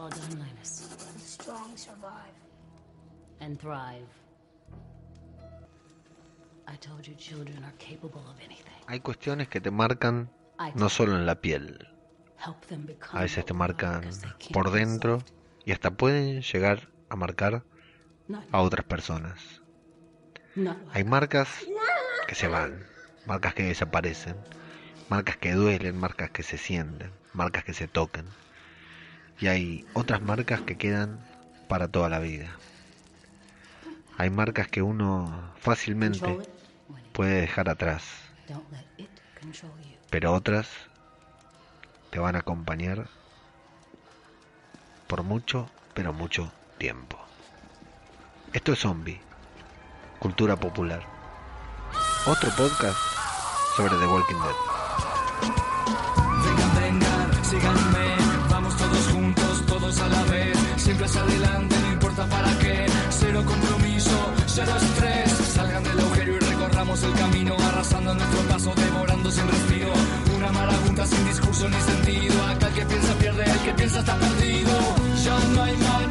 all done, Linus. The strong survive. And thrive. I told you children are capable of anything. Hay cuestiones que te marcan no solo en la piel, Help them become a veces te marcan por dentro y hasta pueden llegar a marcar a otras personas. Hay marcas que se van, marcas que desaparecen, marcas que duelen, marcas que se sienten, marcas que se tocan. Y hay otras marcas que quedan para toda la vida. Hay marcas que uno fácilmente puede dejar atrás, pero otras te van a acompañar por mucho, pero mucho tiempo. Esto es Zombie, cultura popular. Otro podcast sobre The Walking Dead. Adelante, no importa para qué, cero compromiso, cero estrés, salgan del agujero y recorramos el camino, arrasando nuestro paso, devorando sin respiro, una marabunta sin discurso ni sentido, acá el que piensa pierde, el que piensa está perdido, ya no hay mañana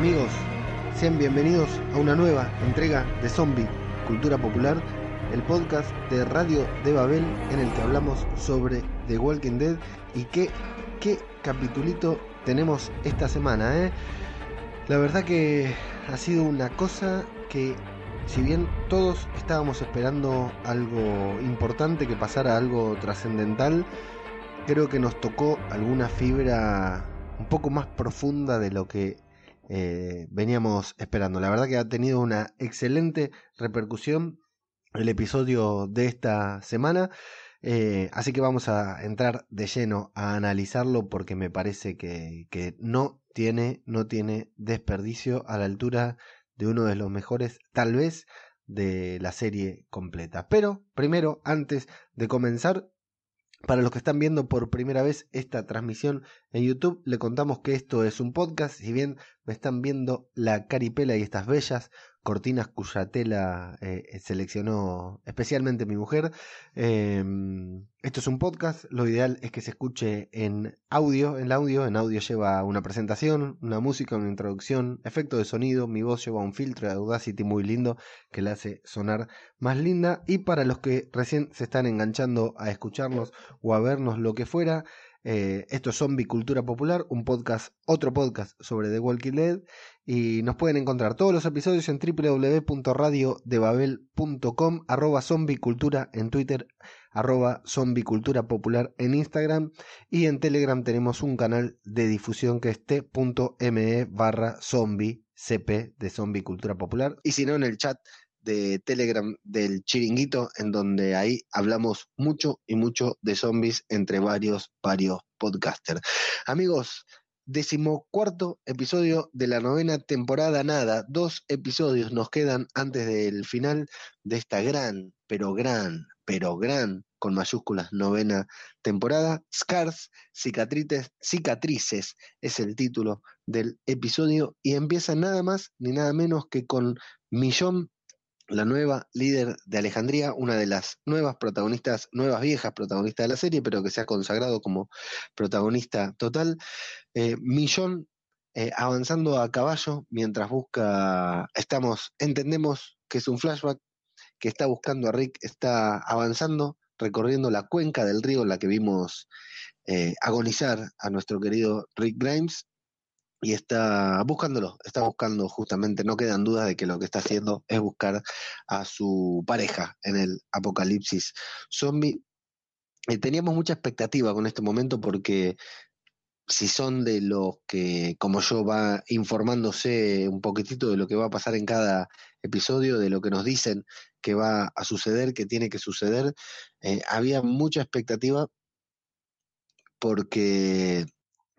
amigos? Sean bienvenidos a una nueva entrega de Zombie Cultura Popular, el podcast de Radio de Babel en el que hablamos sobre The Walking Dead y qué, qué capitulito tenemos esta semana, ¿eh? La verdad que ha sido una cosa que, si bien todos estábamos esperando algo importante, que pasara algo trascendental, creo que nos tocó alguna fibra un poco más profunda de lo que eh, veníamos esperando. La verdad que ha tenido una excelente repercusión el episodio de esta semana. eh, así que vamos a entrar de lleno a analizarlo porque me parece que, que no tiene, no tiene desperdicio a la altura de uno de los mejores, tal vez, de la serie completa. Pero primero, antes de comenzar, para los que están viendo por primera vez esta transmisión en YouTube, le contamos que esto es un podcast. Si bien me están viendo la caripela y estas bellas cortinas cuya tela eh, seleccionó especialmente mi mujer, eh, esto es un podcast. Lo ideal es que se escuche en audio. En audio, en audio lleva una presentación, una música, una introducción, efecto de sonido. Mi voz lleva un filtro de Audacity muy lindo que la hace sonar más linda. Y para los que recién se están enganchando a escucharnos o a vernos lo que fuera, eh, esto es Zombie Cultura Popular, un podcast, otro podcast sobre The Walking Dead. Y nos pueden encontrar todos los episodios en www.radiodebabel.com, arroba zombie cultura en Twitter, arroba zombie cultura popular en Instagram. Y en Telegram tenemos un canal de difusión que es t.me barra zombie cp de zombie cultura popular. Y si no, en el chat Telegram del chiringuito, en donde ahí hablamos mucho y mucho de zombies entre varios, varios podcasters. Amigos, decimocuarto episodio de la novena temporada, nada, dos episodios nos quedan antes del final de esta gran, pero gran, pero gran, con mayúsculas, novena temporada. Scars, cicatrices, cicatrices es el título del episodio y empieza nada más ni nada menos que con Millón la nueva líder de Alejandría, una de las nuevas protagonistas, nuevas viejas protagonistas de la serie, pero que se ha consagrado como protagonista total. Eh, Millón eh, avanzando a caballo mientras busca, estamos, entendemos que es un flashback, que está buscando a Rick, está avanzando, recorriendo la cuenca del río en la que vimos eh, agonizar a nuestro querido Rick Grimes y está buscándolo, está buscando justamente, no quedan dudas de que lo que está haciendo es buscar a su pareja en el apocalipsis zombie. eh, teníamos mucha expectativa con este momento porque si son de los que, como yo, va informándose un poquitito de lo que va a pasar en cada episodio, de lo que nos dicen que va a suceder, que tiene que suceder, eh, había mucha expectativa porque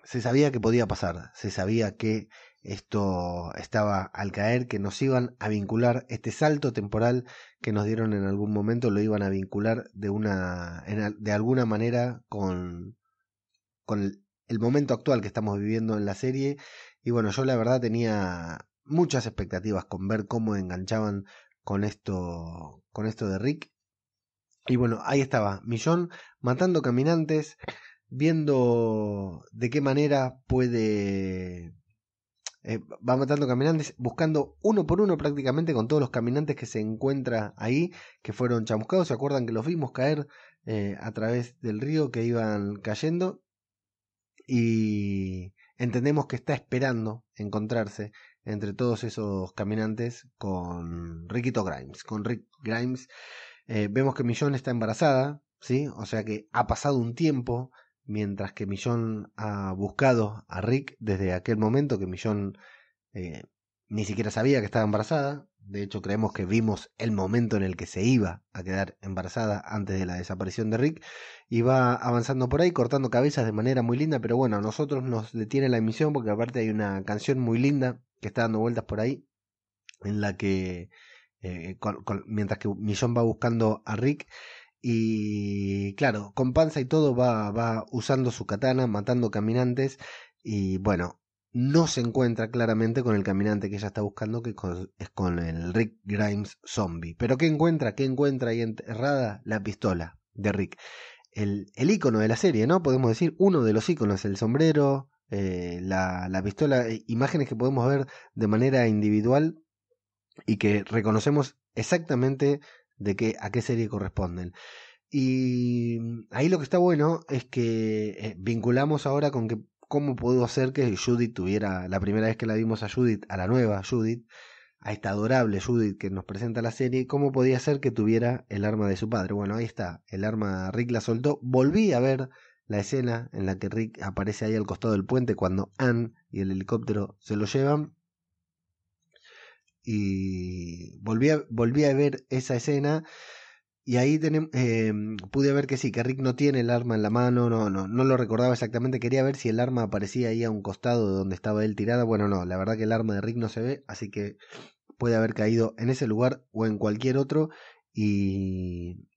se sabía que podía pasar, se sabía que esto estaba al caer, que nos iban a vincular este salto temporal que nos dieron en algún momento, lo iban a vincular de una, de alguna manera con, con el, momento actual que estamos viviendo en la serie. Y bueno, yo la verdad tenía muchas expectativas con ver cómo enganchaban con esto, con esto de Rick. Y bueno, ahí estaba, Millón matando caminantes, viendo de qué manera puede... Eh, va matando caminantes, buscando uno por uno prácticamente con todos los caminantes que se encuentra ahí, que fueron chamuscados. ¿Se acuerdan que los vimos caer eh, a través del río que iban cayendo? y entendemos que está esperando encontrarse entre todos esos caminantes con Rickito Grimes. Con Rick Grimes eh, vemos que Millón está embarazada, ¿sí? O sea que ha pasado un tiempo mientras que Millón ha buscado a Rick desde aquel momento que Millón eh, ni siquiera sabía que estaba embarazada. De hecho, creemos que vimos el momento en el que se iba a quedar embarazada antes de la desaparición de Rick. Y va avanzando por ahí, cortando cabezas de manera muy linda. Pero bueno, a nosotros nos detiene la emisión porque aparte hay una canción muy linda que está dando vueltas por ahí. En la que, eh, mientras que Millón va buscando a Rick. Y claro, con panza y todo va, va usando su katana, matando caminantes. Y bueno, no se encuentra claramente con el caminante que ella está buscando, que es con el Rick Grimes zombie. Pero ¿qué encuentra? ¿Qué encuentra ahí enterrada? La pistola de Rick. El, el icono de la serie, ¿no? Podemos decir, uno de los iconos, el sombrero, eh, la, la pistola, eh, imágenes que podemos ver de manera individual y que reconocemos exactamente de qué, a qué serie corresponden. Y ahí lo que está bueno es que eh, vinculamos ahora con que cómo pudo hacer que Judith tuviera, la primera vez que la vimos a Judith, a la nueva Judith, a esta adorable Judith que nos presenta la serie, cómo podía ser que tuviera el arma de su padre. Bueno, ahí está, el arma Rick la soltó. Volví a ver la escena en la que Rick aparece ahí al costado del puente cuando Anne y el helicóptero se lo llevan. Y volví a, volví a ver esa escena y ahí eh, pude ver que sí, que Rick no tiene el arma en la mano, no, no, no lo recordaba exactamente, quería ver si el arma aparecía ahí a un costado de donde estaba él tirada, bueno no, la verdad que el arma de Rick no se ve, así que puede haber caído en ese lugar o en cualquier otro y,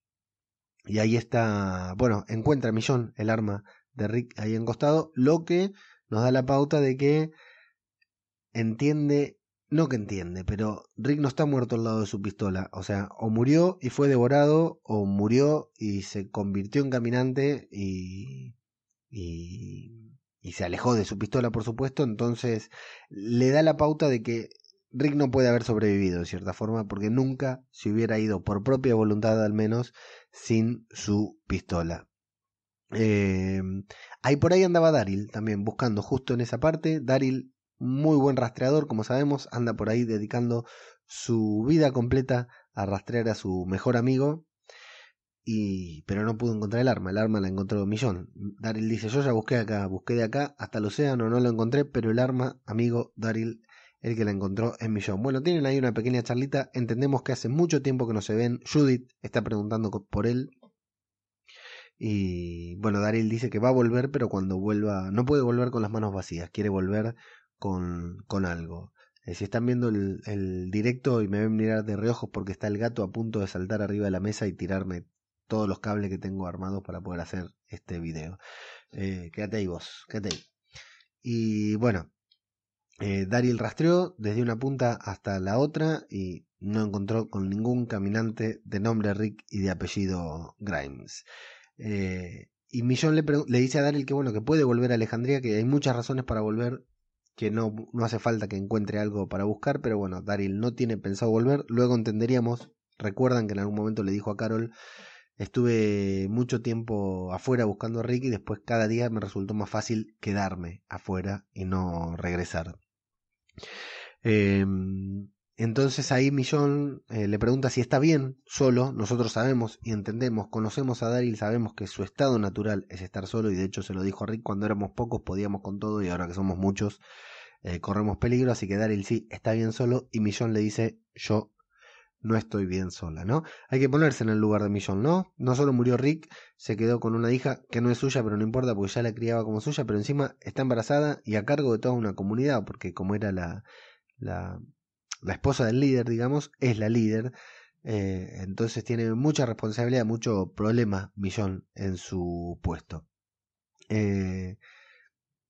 y ahí está, bueno, encuentra Millón el arma de Rick ahí en costado, lo que nos da la pauta de que entiende no que entiende, pero Rick no está muerto al lado de su pistola. O sea, o murió y fue devorado, o murió y se convirtió en caminante y, y, y se alejó de su pistola, por supuesto. Entonces, le da la pauta de que Rick no puede haber sobrevivido, de cierta forma, porque nunca se hubiera ido, por propia voluntad al menos, sin su pistola. Eh, ahí por ahí andaba Daryl también buscando justo en esa parte. Daryl muy buen rastreador, como sabemos, anda por ahí dedicando su vida completa a rastrear a su mejor amigo. Y, pero no pudo encontrar el arma, el arma la encontró Millón. Daryl dice, yo ya busqué acá, busqué de acá hasta el océano, no lo encontré, pero el arma, amigo Daryl, el que la encontró es Millón. Bueno, tienen ahí una pequeña charlita, entendemos que hace mucho tiempo que no se ven, Judith está preguntando por él. Y bueno, Daryl dice que va a volver, pero cuando vuelva, no puede volver con las manos vacías, quiere volver con, con algo. Eh, si están viendo el, directo y me ven mirar de reojos porque está el gato a punto de saltar arriba de la mesa y tirarme todos los cables que tengo armados para poder hacer este video. Eh, quédate ahí vos, quédate ahí. Y bueno, eh, Daryl rastreó desde una punta hasta la otra y no encontró con ningún caminante de nombre Rick y de apellido Grimes. Eh, y Millón le, le, dice a Daryl que bueno, que puede volver a Alejandría, que hay muchas razones para volver, que no, no hace falta que encuentre algo para buscar, pero bueno, Daryl no tiene pensado volver, luego entenderíamos, recuerdan que en algún momento le dijo a Carol, estuve mucho tiempo afuera buscando a Rick y después cada día me resultó más fácil quedarme afuera y no regresar. Eh, entonces ahí Millón eh, le pregunta si está bien solo. Nosotros sabemos y entendemos, conocemos a Daryl, sabemos que su estado natural es estar solo y de hecho se lo dijo a Rick cuando éramos pocos podíamos con todo y ahora que somos muchos eh, corremos peligro, así que Daryl sí está bien solo y Millón le dice yo no estoy bien sola, ¿no? Hay que ponerse en el lugar de Millón, ¿no? No solo murió Rick, se quedó con una hija que no es suya, pero no importa porque ya la criaba como suya, pero encima está embarazada y a cargo de toda una comunidad, porque como era la, la, la esposa del líder, digamos, es la líder, eh, entonces tiene mucha responsabilidad, mucho problema Millón en su puesto. Eh,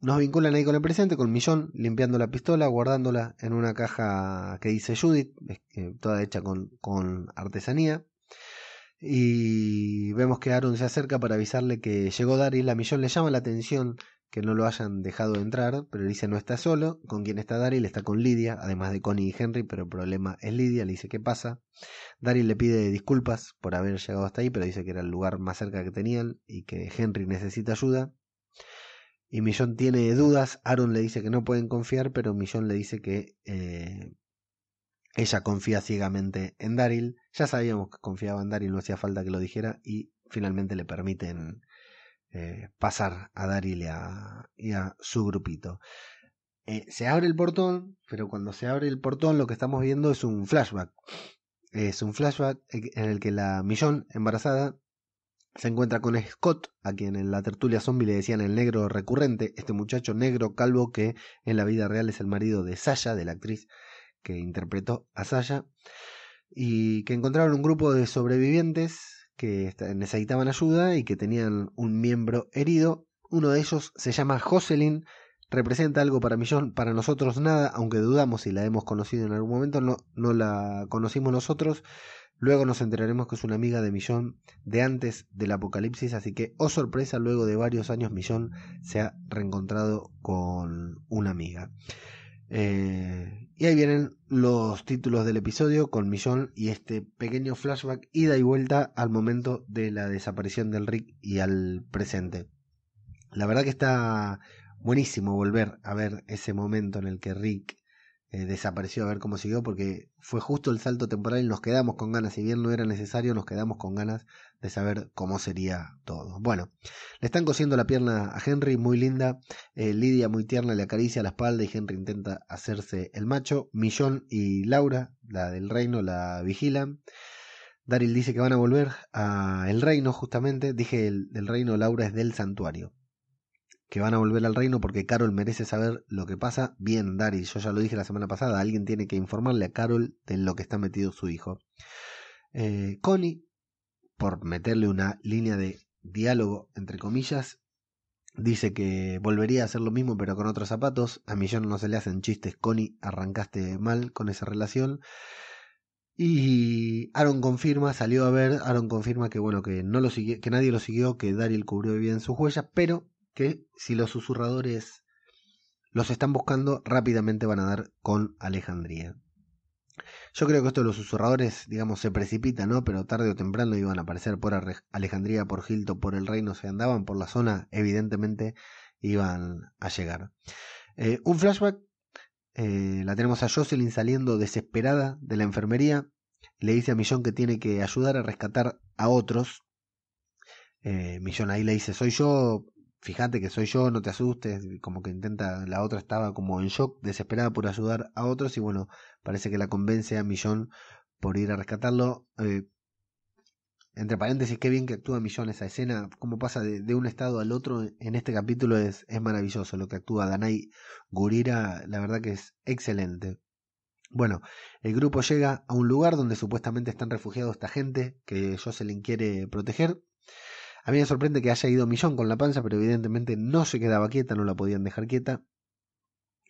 nos vinculan ahí con el presente, con Millón limpiando la pistola, guardándola en una caja que dice Judith, eh, toda hecha con, con artesanía. Y vemos que Aaron se acerca para avisarle que llegó Daryl. A Millón le llama la atención que no lo hayan dejado entrar, pero dice no está solo. Con quien está Daryl está con Lidia, además de Connie y Henry, pero el problema es Lidia. Le dice qué pasa. Daryl le pide disculpas por haber llegado hasta ahí, pero dice que era el lugar más cerca que tenían y que Henry necesita ayuda y Millón tiene dudas. Aaron le dice que no pueden confiar, pero Millón le dice que eh, ella confía ciegamente en Daryl. Ya sabíamos que confiaba en Daryl, no hacía falta que lo dijera, y finalmente le permiten eh, pasar a Daryl y a, su grupito. Eh, se abre el portón, pero cuando se abre el portón lo que estamos viendo es un flashback. Es un flashback en el que la Millón embarazada se encuentra con Scott, a quien en la tertulia zombie le decían el negro recurrente, este muchacho negro calvo que en la vida real es el marido de Sasha, de la actriz que interpretó a Sasha, y que encontraron un grupo de sobrevivientes que necesitaban ayuda y que tenían un miembro herido. Uno de ellos se llama Jocelyn, representa algo para Millón, para nosotros nada, aunque dudamos si la hemos conocido en algún momento, no, no la conocimos nosotros, Luego nos enteraremos que es una amiga de Millón de antes del apocalipsis, así que, oh sorpresa, luego de varios años Millón se ha reencontrado con una amiga. Eh, y ahí vienen los títulos del episodio con Millón y este pequeño flashback ida y vuelta al momento de la desaparición del Rick y al presente. La verdad que está buenísimo volver a ver ese momento en el que Rick eh, desapareció a ver cómo siguió porque fue justo el salto temporal y nos quedamos con ganas, si bien no era necesario, nos quedamos con ganas de saber cómo sería todo. Bueno, le están cosiendo la pierna a Henry, muy linda, eh, Lidia muy tierna le acaricia la espalda y Henry intenta hacerse el macho, Millón y Laura, la del reino, la vigilan. Daryl dice que van a volver a el reino justamente, dije el, reino, Laura es del santuario que van a volver al reino porque Carol merece saber lo que pasa. Bien, Daryl, yo ya lo dije la semana pasada, alguien tiene que informarle a Carol de lo que está metido su hijo. Eh, Connie, por meterle una línea de diálogo, entre comillas, dice que volvería a hacer lo mismo pero con otros zapatos. A Millón no se le hacen chistes, Connie, arrancaste mal con esa relación. Y Aaron confirma, salió a ver, Aaron confirma que bueno, que no lo siguió, que nadie lo siguió, que Daryl cubrió bien sus huellas, pero que si los susurradores los están buscando, rápidamente van a dar con Alejandría. Yo creo que esto de los susurradores, digamos, se precipita, ¿no? Pero tarde o temprano iban a aparecer por Alejandría, por Gilto, por el reino, se andaban por la zona, evidentemente iban a llegar. Eh, un flashback, eh, la tenemos a Jocelyn saliendo desesperada de la enfermería, le dice a Millón que tiene que ayudar a rescatar a otros. Eh, Millón ahí le dice, soy yo, fíjate que soy yo, no te asustes, como que intenta, la otra estaba como en shock, desesperada por ayudar a otros y bueno, parece que la convence a Millón por ir a rescatarlo. Eh, entre paréntesis, qué bien que actúa Millón esa escena, cómo pasa de, un estado al otro en este capítulo es, es maravilloso, lo que actúa Danai Gurira, la verdad que es excelente. Bueno, el grupo llega a un lugar donde supuestamente están refugiados esta gente que Jocelyn quiere proteger. A mí me sorprende que haya ido Millón con la panza, pero evidentemente no se quedaba quieta, no la podían dejar quieta.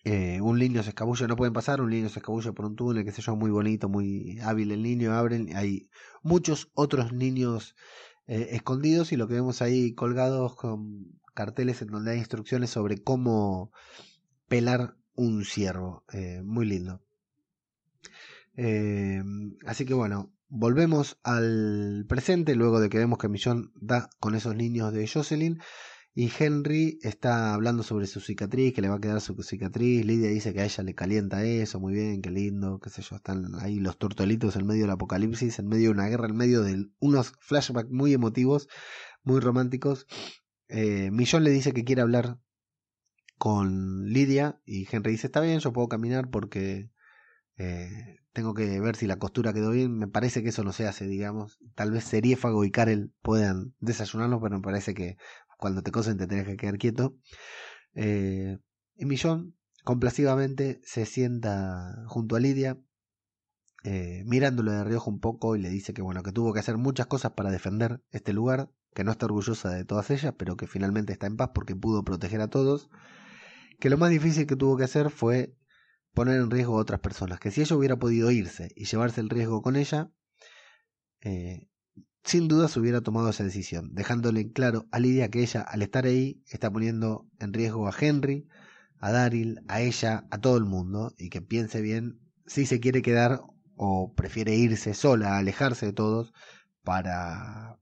Eh, un niño se escabulle, no pueden pasar, un niño se escabulle por un túnel, que sé yo, muy bonito, muy hábil el niño, abren, hay muchos otros niños eh, escondidos y lo que vemos ahí colgados con carteles en donde hay instrucciones sobre cómo pelar un ciervo, eh, muy lindo. así que bueno, Volvemos al presente luego de que vemos que Millón da con esos niños de Jocelyn Y Henry está hablando sobre su cicatriz, que le va a quedar su cicatriz. Lidia dice que a ella le calienta eso, muy bien, qué lindo, qué sé yo. Están ahí los tortolitos en medio del apocalipsis, en medio de una guerra, en medio de unos flashbacks muy emotivos, muy románticos. Eh, Millón le dice que quiere hablar con Lidia y Henry dice, está bien, yo puedo caminar porque eh, tengo que ver si la costura quedó bien. Me parece que eso no se hace, digamos. Tal vez Seriéfago y Karel puedan desayunarlo, pero me parece que cuando te cosen te tenés que quedar quieto. Eh, y Millón, complacivamente, se sienta junto a Lidia, eh, mirándolo de reojo un poco y le dice que bueno, que tuvo que hacer muchas cosas para defender este lugar, que no está orgullosa de todas ellas, pero que finalmente está en paz porque pudo proteger a todos, que lo más difícil que tuvo que hacer fue poner en riesgo a otras personas, que si ella hubiera podido irse y llevarse el riesgo con ella, eh, sin duda se hubiera tomado esa decisión, dejándole en claro a Lidia que ella, al estar ahí, está poniendo en riesgo a Henry, a Daryl, a ella, a todo el mundo, y que piense bien si se quiere quedar o prefiere irse sola, alejarse de todos, para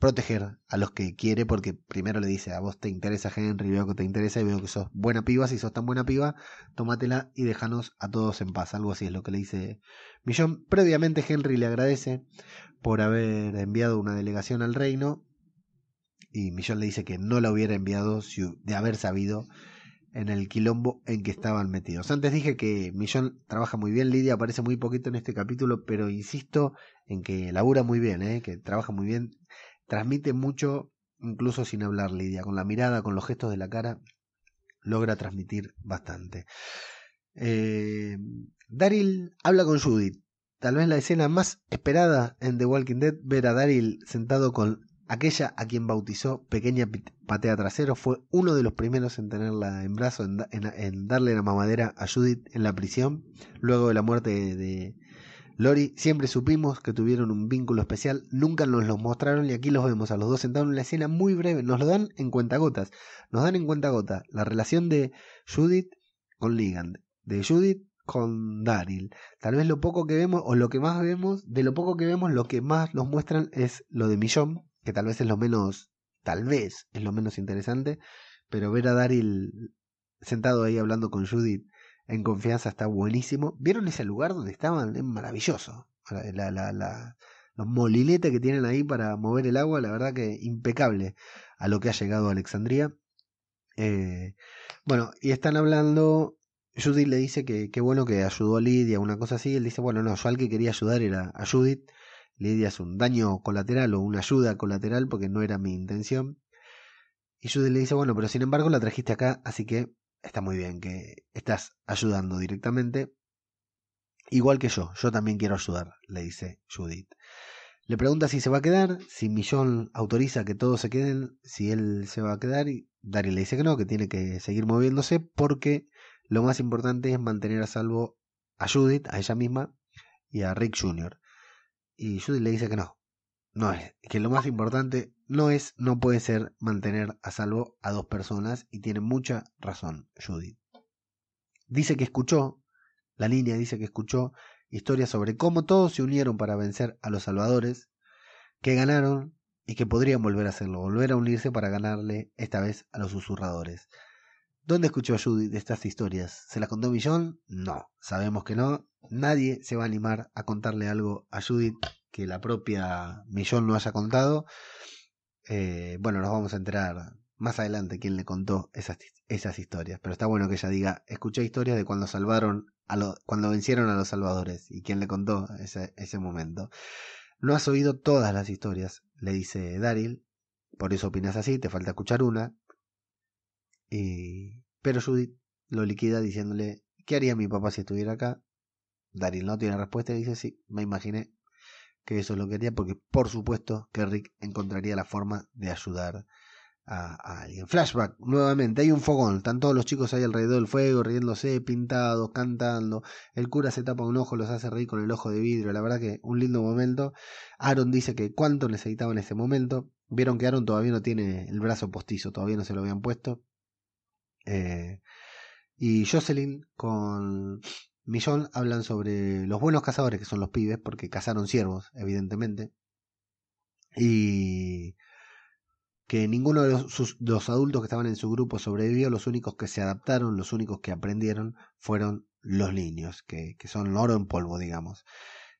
proteger a los que quiere, porque primero le dice, a vos te interesa Henry, veo que te interesa y veo que sos buena piba, si sos tan buena piba, tómatela y déjanos a todos en paz, algo así es lo que le dice Millón. Previamente Henry le agradece por haber enviado una delegación al reino y Millón le dice que no la hubiera enviado de haber sabido en el quilombo en que estaban metidos. Antes dije que Millón trabaja muy bien, Lidia aparece muy poquito en este capítulo, pero insisto en que labura muy bien, ¿eh? que trabaja muy bien, transmite mucho, incluso sin hablar Lidia, con la mirada, con los gestos de la cara, logra transmitir bastante. Eh, Daryl habla con Judith. Tal vez la escena más esperada en The Walking Dead, ver a Daryl sentado con aquella a quien bautizó Pequeña Patea Trasero, fue uno de los primeros en tenerla en brazo, en, darle la mamadera a Judith en la prisión, luego de la muerte de, Lori, siempre supimos que tuvieron un vínculo especial, nunca nos lo mostraron y aquí los vemos a los dos sentados en una escena muy breve, nos lo dan en cuentagotas, nos dan en cuentagotas la relación de Judith con Ligand, de Judith con Daryl. Tal vez lo poco que vemos, o lo que más vemos, de lo poco que vemos, lo que más nos muestran es lo de Millón, que tal vez es lo menos, tal vez es lo menos interesante, pero ver a Daryl sentado ahí hablando con Judith en confianza está buenísimo. ¿Vieron ese lugar donde estaban? Es maravilloso. La, la, la, los molinetes que tienen ahí para mover el agua, la verdad que impecable a lo que ha llegado a Alexandría. Eh, bueno, y están hablando. Judith le dice que qué bueno que ayudó a Lidia, una cosa así. Él dice, bueno, no, yo al que quería ayudar era a Judith. Lidia es un daño colateral o una ayuda colateral porque no era mi intención. Y Judith le dice, bueno, pero sin embargo la trajiste acá, así que está muy bien que estás ayudando directamente. Igual que yo, yo también quiero ayudar, le dice Judith. Le pregunta si se va a quedar, si Millón autoriza que todos se queden, si él se va a quedar, y Daryl le dice que no, que tiene que seguir moviéndose porque lo más importante es mantener a salvo a Judith, a ella misma, y a Rick Jr. Y Judith le dice que no, no es, que lo más importante no es, no puede ser mantener a salvo a dos personas y tiene mucha razón Judith. Dice que escuchó, la línea dice que escuchó historias sobre cómo todos se unieron para vencer a los salvadores, que ganaron y que podrían volver a hacerlo, volver a unirse para ganarle esta vez a los susurradores. ¿Dónde escuchó Judith estas historias? ¿Se las contó Millón? No, sabemos que no. Nadie se va a animar a contarle algo a Judith que la propia Millón no haya contado. Eh, bueno, nos vamos a enterar más adelante quién le contó esas, esas historias. Pero está bueno que ella diga, escuché historias de cuando salvaron a lo, cuando vencieron a los salvadores y quién le contó ese, ese momento. No has oído todas las historias, le dice Daryl, por eso opinas así, te falta escuchar una. Y... Pero Judith lo liquida diciéndole, ¿qué haría mi papá si estuviera acá? Daryl no tiene respuesta y dice, sí, me imaginé que eso lo quería porque por supuesto que Rick encontraría la forma de ayudar a, alguien. Flashback, nuevamente, hay un fogón, están todos los chicos ahí alrededor del fuego, riéndose, pintados, cantando, el cura se tapa un ojo, los hace reír con el ojo de vidrio, la verdad que un lindo momento. Aaron dice que cuánto necesitaba en ese momento, vieron que Aaron todavía no tiene el brazo postizo, todavía no se lo habían puesto. Eh, y Jocelyn con Millón hablan sobre los buenos cazadores que son los pibes, porque cazaron ciervos, evidentemente. Y que ninguno de los, adultos que estaban en su grupo sobrevivió, los únicos que se adaptaron, los únicos que aprendieron fueron los niños, que, que son oro en polvo, digamos.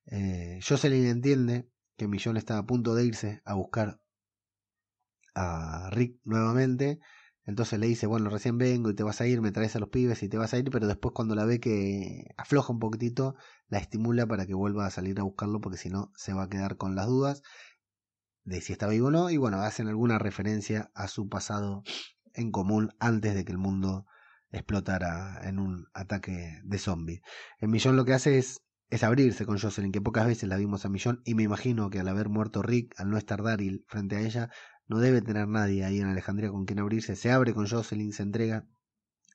Eh, Jocelyn entiende que Millón está a punto de irse a buscar a Rick nuevamente, entonces le dice, bueno, recién vengo y te vas a ir, me traes a los pibes y te vas a ir, pero después cuando la ve que afloja un poquitito, la estimula para que vuelva a salir a buscarlo, porque si no se va a quedar con las dudas de si está vivo o no, y bueno, hacen alguna referencia a su pasado en común antes de que el mundo explotara en un ataque de zombies. En Millón lo que hace es, es abrirse con Jocelyn, que pocas veces la vimos a Millón, y me imagino que al haber muerto Rick, al no estar Daryl frente a ella, no debe tener nadie ahí en Alejandría con quien abrirse. Se abre con Jocelyn, se entrega,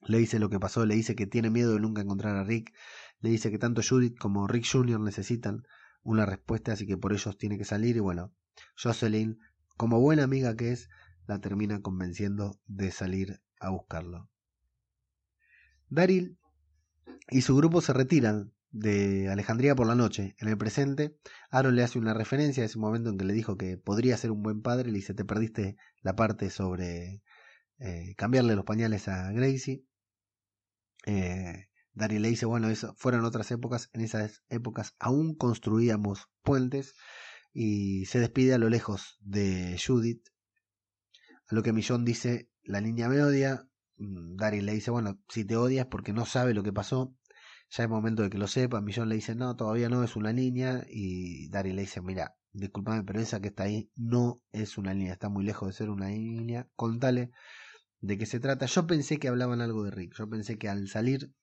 le dice lo que pasó, le dice que tiene miedo de nunca encontrar a Rick, le dice que tanto Judith como Rick Jr. necesitan una respuesta, así que por ellos tiene que salir y bueno, Jocelyn, como buena amiga que es, la termina convenciendo de salir a buscarlo. Daryl y su grupo se retiran de Alejandría por la noche. En el presente, Aaron le hace una referencia a ese momento en que le dijo que podría ser un buen padre. Le dice, te perdiste la parte sobre eh, cambiarle los pañales a Gracie. Eh, Daryl le dice, bueno, eso fueron otras épocas. En esas épocas aún construíamos puentes. Y se despide a lo lejos de Judith. A lo que Millón dice, la niña me odia. Mm, Daryl le dice, bueno, si te odias porque no sabe lo que pasó, ya es momento de que lo sepa. Millón le dice, no, todavía no es una niña. Y Daryl le dice, mira, discúlpame, pero esa que está ahí no es una niña, está muy lejos de ser una niña. Contale de qué se trata. Yo pensé que hablaban algo de Rick. Yo pensé que al salir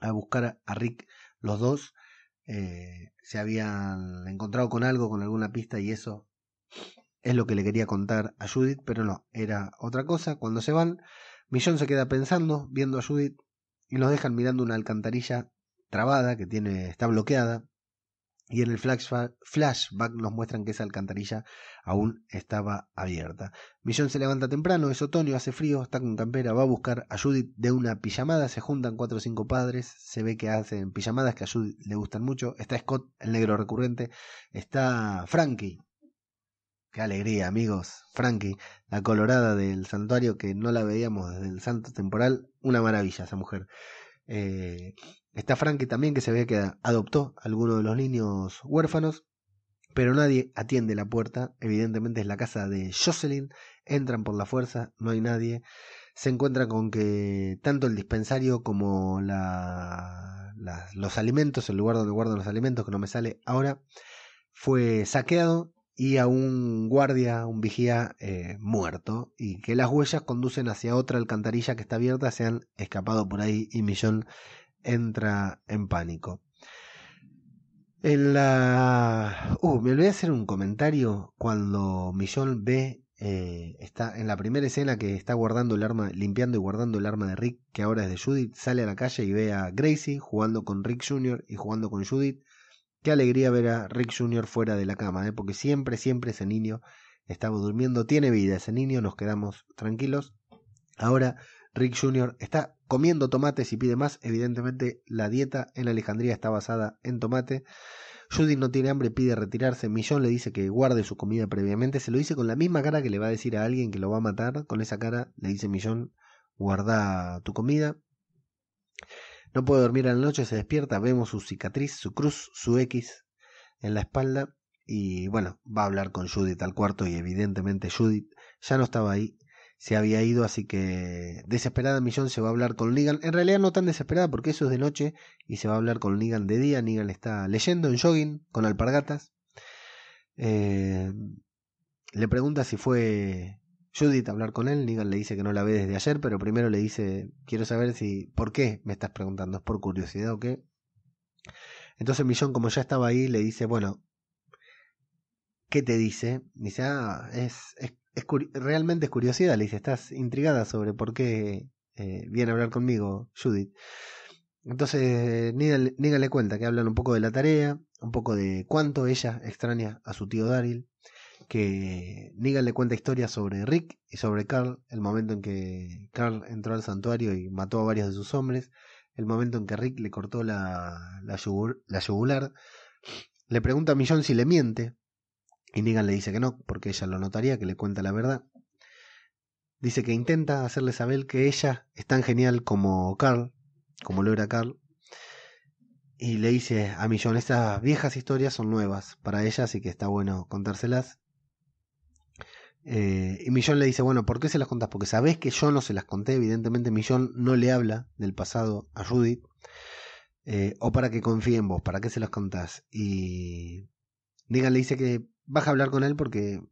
a buscar a Rick, los dos eh, se habían encontrado con algo, con alguna pista, y eso es lo que le quería contar a Judith, pero no, era otra cosa. Cuando se van, Millón se queda pensando, viendo a Judith, y los dejan mirando una alcantarilla trabada que tiene, está bloqueada. Y en el flashback, nos muestran que esa alcantarilla aún estaba abierta. Millón se levanta temprano, es otoño, hace frío, está con campera, va a buscar a Judith de una pijamada, se juntan cuatro o cinco padres, se ve que hacen pijamadas que a Judith le gustan mucho, está Scott, el negro recurrente, está Frankie, qué alegría amigos, Frankie, la colorada del santuario que no la veíamos desde el santo temporal, una maravilla esa mujer. Eh, está Frankie también que se ve que adoptó a alguno de los niños huérfanos pero nadie atiende la puerta. Evidentemente es la casa de Jocelyn. Entran por la fuerza, no hay nadie. Se encuentran con que tanto el dispensario como los alimentos, el lugar donde guardan los alimentos, que no me sale ahora, fue saqueado y a un guardia, un vigía eh, muerto. Y que las huellas conducen hacia otra alcantarilla que está abierta. Se han escapado por ahí y Millón entra en pánico. En la... Uh, me olvidé hacer un comentario cuando Millón ve, eh, está en la primera escena que está guardando el arma, limpiando y guardando el arma de Rick, que ahora es de Judith, sale a la calle y ve a Gracie jugando con Rick Jr. y jugando con Judith. Qué alegría ver a Rick Jr. fuera de la cama, ¿eh? porque siempre, siempre ese niño estaba durmiendo, tiene vida ese niño, nos quedamos tranquilos. Ahora Rick Jr. está comiendo tomates y pide más. Evidentemente la dieta en Alejandría está basada en tomate. Judith no tiene hambre, pide retirarse. Millón le dice que guarde su comida previamente. Se lo dice con la misma cara que le va a decir a alguien que lo va a matar. Con esa cara le dice Millón, guarda tu comida. No puede dormir a la noche, se despierta. Vemos su cicatriz, su cruz, su X en la espalda. Y bueno, va a hablar con Judith al cuarto y evidentemente Judith ya no estaba ahí se había ido, así que desesperada Millón se va a hablar con Negan. En realidad no tan desesperada porque eso es de noche y se va a hablar con Negan de día. Negan está leyendo en jogging con alpargatas. Eh, le pregunta si fue Judith hablar con él. Negan le dice que no la ve desde ayer, pero primero le dice, quiero saber si, ¿por qué me estás preguntando? ¿Es por curiosidad o qué? Entonces Millón, como ya estaba ahí, le dice, bueno, ¿qué te dice? Dice, ah, es, es es realmente es curiosidad, le dice, estás intrigada sobre por qué eh, viene a hablar conmigo Judith. Entonces Negan, Negan, le cuenta que hablan un poco de la tarea, un poco de cuánto ella extraña a su tío Daryl, que Negan le cuenta historias sobre Rick y sobre Carl, el momento en que Carl entró al santuario y mató a varios de sus hombres, el momento en que Rick le cortó la, la, yugul, la yugular, le pregunta a Millón si le miente, y Negan le dice que no, porque ella lo notaría, que le cuenta la verdad. dice que intenta hacerle saber que ella es tan genial como Carl, como lo era Carl. Y le dice a Millón, estas viejas historias son nuevas para ella, así que está bueno contárselas. Eh, y Millón le dice, bueno, ¿por qué se las contás? Porque sabés que yo no se las conté, evidentemente Millón no le habla del pasado a Judith. Eh, o para que confíe en vos, ¿para qué se las contás? Y Negan le dice que baja a hablar con él porque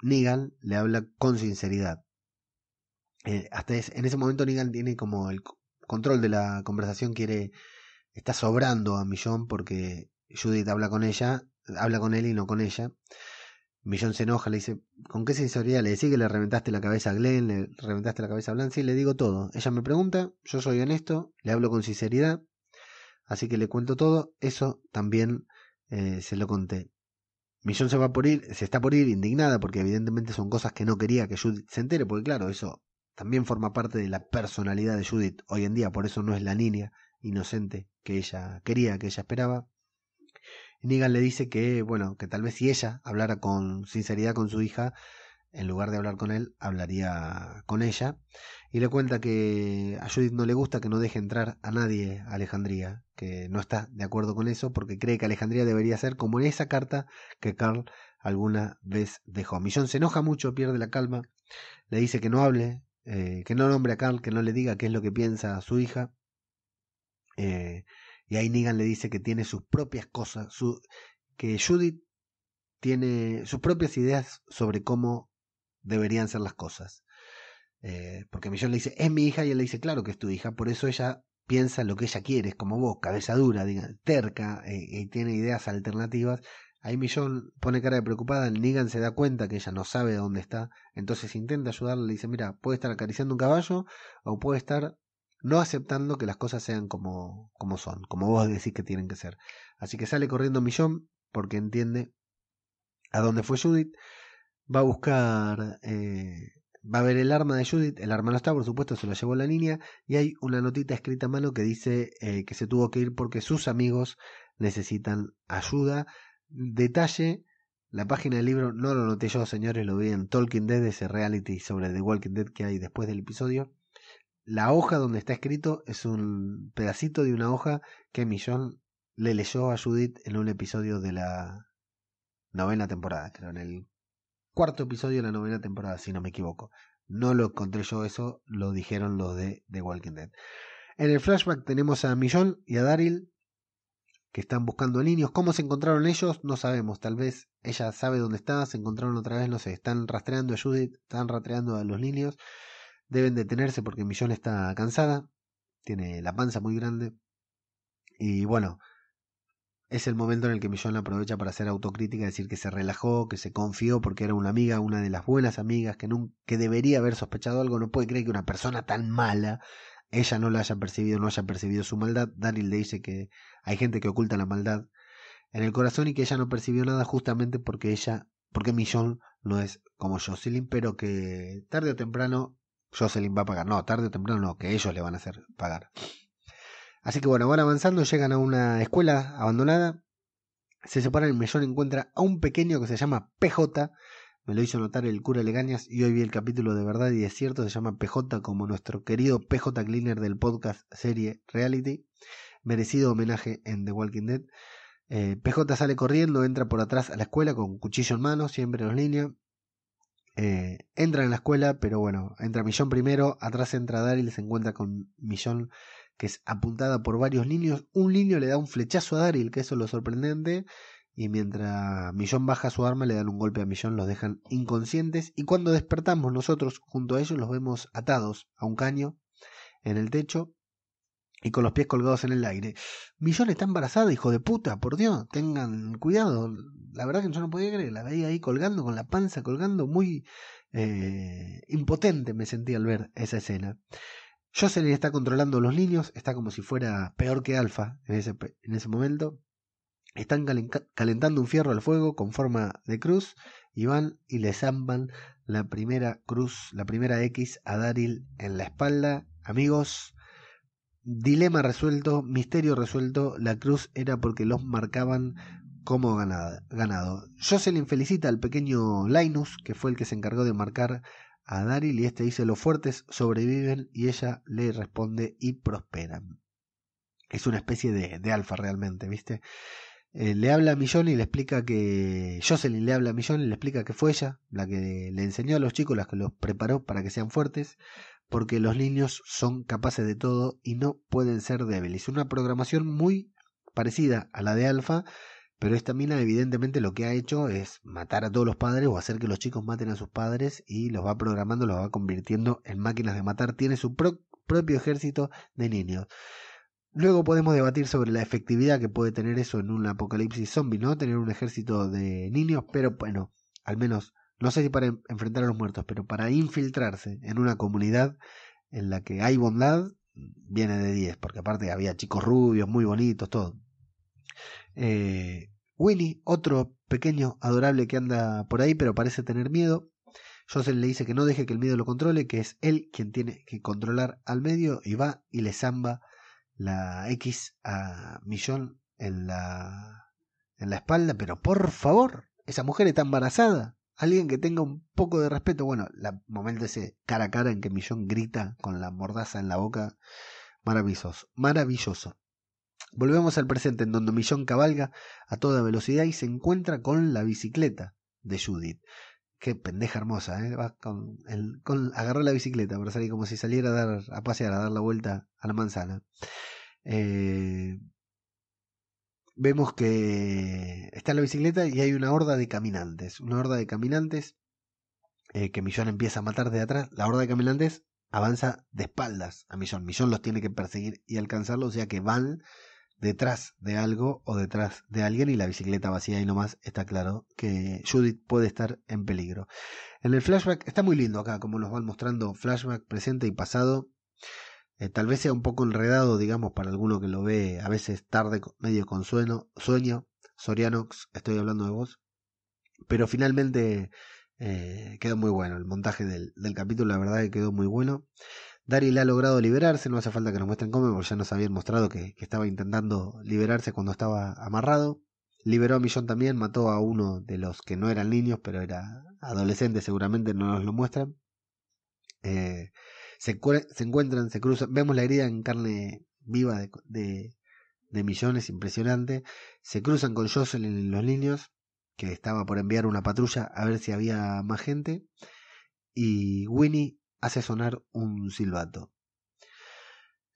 Negan le habla con sinceridad. Eh, hasta en ese momento Negan tiene como el control de la conversación, quiere, está sobrando a Millón porque Judith habla con ella, habla con él y no con ella. Millón se enoja, le dice, ¿con qué sinceridad? Le decís que le reventaste la cabeza a Glenn, le reventaste la cabeza a Blancy, le digo todo. Ella me pregunta, yo soy honesto, le hablo con sinceridad, así que le cuento todo, eso también eh, se lo conté. Millón se va por ir, se está por ir indignada porque evidentemente son cosas que no quería que Judith se entere, porque claro, eso también forma parte de la personalidad de Judith hoy en día, por eso no es la niña inocente que ella quería, que ella esperaba. Negan le dice que, bueno, que tal vez si ella hablara con sinceridad con su hija, en lugar de hablar con él, hablaría con ella. Y le cuenta que a Judith no le gusta que no deje entrar a nadie a Alejandría, que no está de acuerdo con eso porque cree que Alejandría debería ser como en esa carta que Carl alguna vez dejó. Millón se enoja mucho, pierde la calma, le dice que no hable eh, que no nombre a Carl, que no le diga qué es lo que piensa su hija. Eh, y ahí Negan le dice que tiene sus propias cosas, su, que Judith tiene sus propias ideas sobre cómo deberían ser las cosas. Eh, porque Millón le dice, es mi hija, y él le dice, claro que es tu hija, por eso ella piensa lo que ella quiere, es como vos, cabeza dura, diga, terca, y tiene ideas alternativas, Ahí Millón pone cara de preocupada, Negan se da cuenta que ella no sabe dónde está, entonces intenta ayudarle, le dice, mira, puede estar acariciando un caballo o puede estar no aceptando que las cosas sean como, como son, como vos decís que tienen que ser. Así que sale corriendo Millón porque entiende a dónde fue Judith, va a buscar, eh, va a ver el arma de Judith, el arma no está, por supuesto, se lo llevó la niña, y hay una notita escrita a mano que dice eh, que se tuvo que ir porque sus amigos necesitan ayuda Detalle, la página del libro no lo noté yo, señores, lo vi en Talking Dead, ese reality sobre The Walking Dead que hay después del episodio. La hoja donde está escrito es un pedacito de una hoja que Millón le leyó a Judith en un episodio de la novena temporada, creo, en el cuarto episodio de la novena temporada, si no me equivoco. No lo encontré yo eso, lo dijeron los de The Walking Dead. En el flashback tenemos a Millón y a Daryl que están buscando niños. ¿Cómo se encontraron ellos? No sabemos. Tal vez ella sabe dónde está, se encontraron otra vez, no sé. Están rastreando a Judith, están rastreando a los niños. Deben detenerse porque Millón está cansada, tiene la panza muy grande. Y bueno, es el momento en el que Millón aprovecha para hacer autocrítica, decir que se relajó, que se confió porque era una amiga, una de las buenas amigas, que, que debería haber sospechado algo. No puede creer que una persona tan mala ella no la haya percibido, no haya percibido su maldad. Daryl le dice que hay gente que oculta la maldad en el corazón y que ella no percibió nada justamente porque ella, porque Millón no es como Jocelyn, pero que tarde o temprano Jocelyn va a pagar. No, tarde o temprano no, que ellos le van a hacer pagar. Así que bueno, van avanzando, llegan a una escuela abandonada, se separan y Millón encuentra a un pequeño que se llama PJ, me lo hizo notar el cura Legañas y hoy vi el capítulo de verdad y es cierto, se llama PJ como nuestro querido PJ Cleaner del podcast serie Reality, merecido homenaje en The Walking Dead. Eh, PJ sale corriendo, entra por atrás a la escuela con cuchillo en mano, siempre en línea. Eh, entra en la escuela, pero bueno, entra Millón primero, atrás entra Daryl, se encuentra con Millón que es apuntada por varios niños. Un niño le da un flechazo a Daryl, que eso es lo sorprendente, y mientras Millón baja su arma le dan un golpe a Millón, los dejan inconscientes y cuando despertamos nosotros junto a ellos los vemos atados a un caño en el techo y con los pies colgados en el aire. Millón está embarazada, hijo de puta, por Dios, tengan cuidado. La verdad que yo no podía creer, la veía ahí colgando, con la panza colgando, muy eh, impotente me sentí al ver esa escena. Jocelyn está controlando a los niños, está como si fuera peor que Alfa en ese, en ese momento. Están calentando un fierro al fuego con forma de cruz y van y le zampan la primera cruz, la primera X a Daryl en la espalda. Amigos, dilema resuelto, misterio resuelto. La cruz era porque los marcaban como ganado. Jocelyn felicita al pequeño Linus, que fue el que se encargó de marcar a Daryl y este dice los fuertes sobreviven y ella le responde y prosperan. Es una especie de, de alfa realmente, ¿viste? Eh, le habla a Millón y le explica que Jocelyn le habla a Millón y le explica que fue ella la que le enseñó a los chicos, la que los preparó para que sean fuertes, porque los niños son capaces de todo y no pueden ser débiles. Una programación muy parecida a la de Alfa, pero esta mina evidentemente lo que ha hecho es matar a todos los padres o hacer que los chicos maten a sus padres y los va programando, los va convirtiendo en máquinas de matar. Tiene su propio ejército de niños. Luego podemos debatir sobre la efectividad que puede tener eso en un apocalipsis zombie, ¿no? Tener un ejército de niños, pero bueno, al menos, no sé si para enfrentar a los muertos, pero para infiltrarse en una comunidad en la que hay bondad, viene de 10, porque aparte había chicos rubios, muy bonitos, todo. Eh, Winnie, otro pequeño adorable que anda por ahí, pero parece tener miedo. Joseph le dice que no deje que el miedo lo controle, que es él quien tiene que controlar al medio, y va y le zamba la X a Millón en la, en la espalda, pero por favor, esa mujer está embarazada. Alguien que tenga un poco de respeto. Bueno, el momento ese cara a cara en que Millón grita con la mordaza en la boca. Maravilloso, maravilloso. Volvemos al presente en donde Millón cabalga a toda velocidad y se encuentra con la bicicleta de Judith. Qué pendeja hermosa, ¿eh? Va con, el, agarró la bicicleta para salir como si saliera a dar a pasear, a dar la vuelta a la manzana. Eh, vemos que está en la bicicleta y hay una horda de caminantes. Una horda de caminantes eh, que Millón empieza a matar de atrás. La horda de caminantes avanza de espaldas a Millón. Millón los tiene que perseguir y alcanzarlos, o sea que van detrás de algo o detrás de alguien y la bicicleta vacía y nomás está claro que Judith puede estar en peligro. En el flashback está muy lindo acá, como nos van mostrando flashback presente y pasado. Eh, tal vez sea un poco enredado, digamos, para alguno que lo ve a veces tarde, medio con sueño. sueño. Sorianox, estoy hablando de vos. Pero finalmente eh, quedó muy bueno. El montaje del, del capítulo, la verdad que quedó muy bueno. Daryl ha logrado liberarse, no hace falta que nos muestren cómo, porque ya nos habían mostrado que, estaba intentando liberarse cuando estaba amarrado. Liberó a Millón también, mató a uno de los que no eran niños, pero era adolescente, seguramente no nos lo muestran. Eh, se, encuentran, se cruzan, vemos la herida en carne viva de, de, de Millones, impresionante. Se cruzan con Jocelyn los niños, que estaba por enviar una patrulla a ver si había más gente. Y Winnie hace sonar un silbato.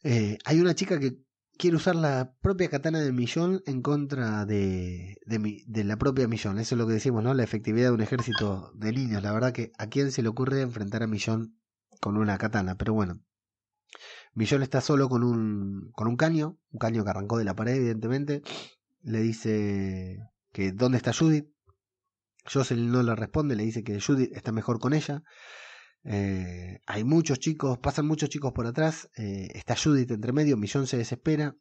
Eh, hay una chica que quiere usar la propia katana de Millón en contra de, de, de, la propia Millón. Eso es lo que decimos, ¿no? La efectividad de un ejército de niños. La verdad que a quién se le ocurre enfrentar a Millón con una katana. Pero bueno, Millón está solo con un, con un caño, un caño que arrancó de la pared, evidentemente. Le dice que dónde está Judith. Jocelyn no le responde, le dice que Judith está mejor con ella. Eh, hay muchos chicos, pasan muchos chicos por atrás. Eh, está Judith entre medio. Millón se desespera.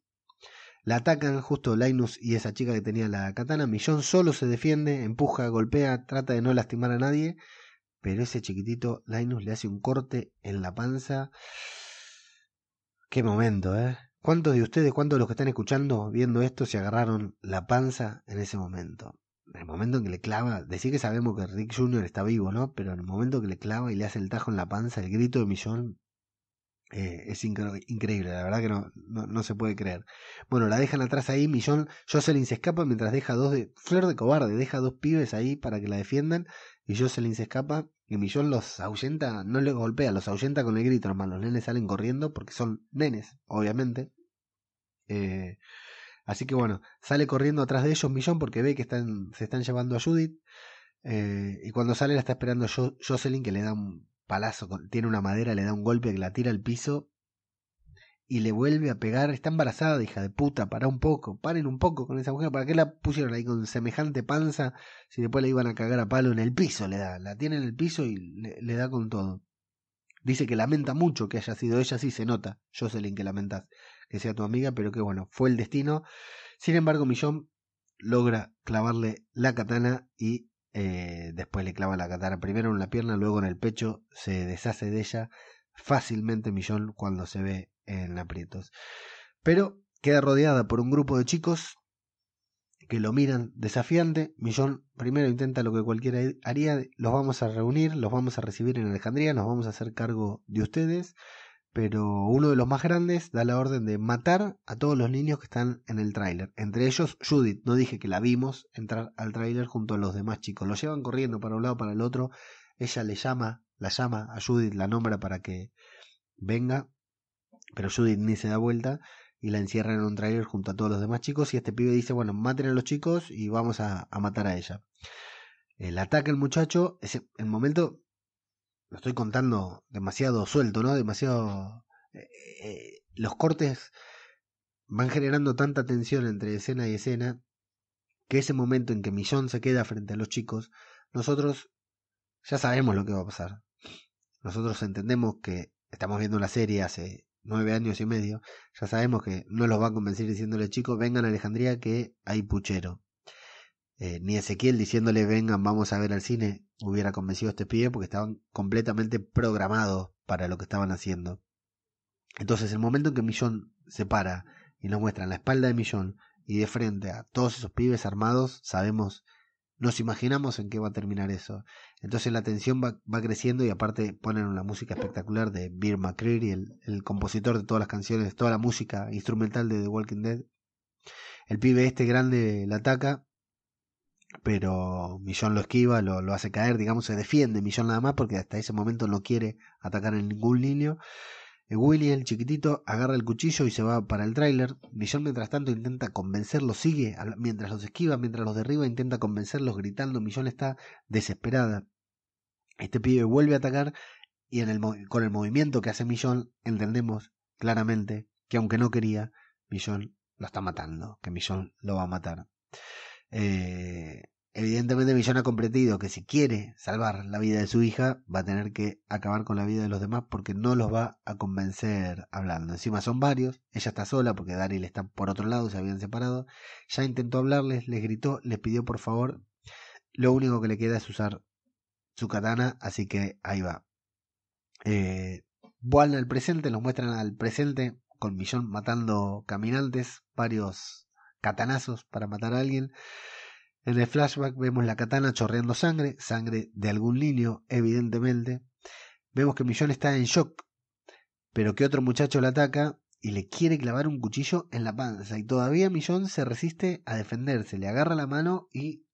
La atacan justo Linus y esa chica que tenía la katana. Millón solo se defiende, empuja, golpea, trata de no lastimar a nadie. Pero ese chiquitito Linus le hace un corte en la panza. Qué momento, ¿eh? ¿Cuántos de ustedes, cuántos de los que están escuchando, viendo esto, se agarraron la panza en ese momento? en el momento en que le clava, decir que sabemos que Rick Jr. está vivo, ¿no? Pero en el momento que le clava y le hace el tajo en la panza, el grito de Millón eh, es increíble, la verdad que no, no, se puede creer. Bueno, la dejan atrás ahí, Millón, Jocelyn se escapa mientras deja dos de, flor de cobarde, deja dos pibes ahí para que la defiendan y Jocelyn se escapa y Millón los ahuyenta, no les golpea, los ahuyenta con el grito, hermano, los nenes salen corriendo porque son nenes, obviamente. Eh, Así que bueno, sale corriendo atrás de ellos Millón porque ve que están, se están llevando a Judith. Eh, y cuando sale la está esperando Jocelyn que le da un palazo, tiene una madera, le da un golpe que la tira al piso y le vuelve a pegar. Está embarazada, hija de puta, para un poco, paren un poco con esa mujer. ¿Para qué la pusieron ahí con semejante panza si después le iban a cagar a palo en el piso? Le da, la tiene en el piso y le, da con todo. Dice que lamenta mucho que haya sido ella, sí se nota, Jocelyn, que lamentas que sea tu amiga, pero que bueno, fue el destino. Sin embargo, Millón logra clavarle la katana y eh, después le clava la katana primero en la pierna, luego en el pecho, se deshace de ella fácilmente Millón cuando se ve en aprietos. Pero queda rodeada por un grupo de chicos que lo miran desafiante. Millón primero intenta lo que cualquiera haría, los vamos a reunir, los vamos a recibir en Alejandría, nos vamos a hacer cargo de ustedes, pero uno de los más grandes da la orden de matar a todos los niños que están en el tráiler, entre ellos Judith, no dije que la vimos entrar al tráiler junto a los demás chicos, los llevan corriendo para un lado para el otro, ella le llama, la llama a Judith, la nombra para que venga, pero Judith ni se da vuelta y la encierran en un trailer junto a todos los demás chicos y este pibe dice, bueno, maten a los chicos y vamos a, matar a ella. El ataque al muchacho, ese, el momento, lo estoy contando demasiado suelto, ¿no? Demasiado... Eh, eh, los cortes van generando tanta tensión entre escena y escena que ese momento en que Millón se queda frente a los chicos, nosotros ya sabemos lo que va a pasar. Nosotros entendemos que estamos viendo una serie hace nueve años y medio, ya sabemos que no los va a convencer diciéndole chicos, vengan a Alejandría que hay puchero. Eh, ni Ezequiel diciéndole vengan, vamos a ver al cine, hubiera convencido a este pibe porque estaban completamente programados para lo que estaban haciendo. Entonces el momento en que Millón se para y nos muestra la espalda de Millón y de frente a todos esos pibes armados, sabemos nos imaginamos en qué va a terminar eso. Entonces la tensión va, va creciendo y aparte ponen una música espectacular de Beer McCreary, el, el, compositor de todas las canciones, toda la música instrumental de The Walking Dead. El pibe este grande la ataca, pero Millón lo esquiva, lo, lo hace caer, digamos, se defiende Millón nada más porque hasta ese momento no quiere atacar a ningún niño. Willy, el chiquitito, agarra el cuchillo y se va para el tráiler. Millón, mientras tanto, intenta convencerlos, sigue mientras los esquiva, mientras los derriba, intenta convencerlos gritando. Millón está desesperada. Este pibe vuelve a atacar y con el movimiento que hace Millón entendemos claramente que aunque no quería, Millón lo está matando, que Millón lo va a matar. Eh, Evidentemente Millón ha comprendido que si quiere salvar la vida de su hija, va a tener que acabar con la vida de los demás porque no los va a convencer hablando. Encima son varios, ella está sola porque Daryl está por otro lado, se habían separado. Ya intentó hablarles, les gritó, les pidió por favor. Lo único que le queda es usar su katana, así que ahí va. Eh, vuelven al presente, los muestran al presente con Millón matando caminantes, varios katanazos para matar a alguien. En el flashback vemos la katana chorreando sangre, sangre de algún niño, evidentemente. Vemos que Millón está en shock, pero que otro muchacho la ataca y le quiere clavar un cuchillo en la panza. Y todavía Millón se resiste a defenderse, le agarra la mano y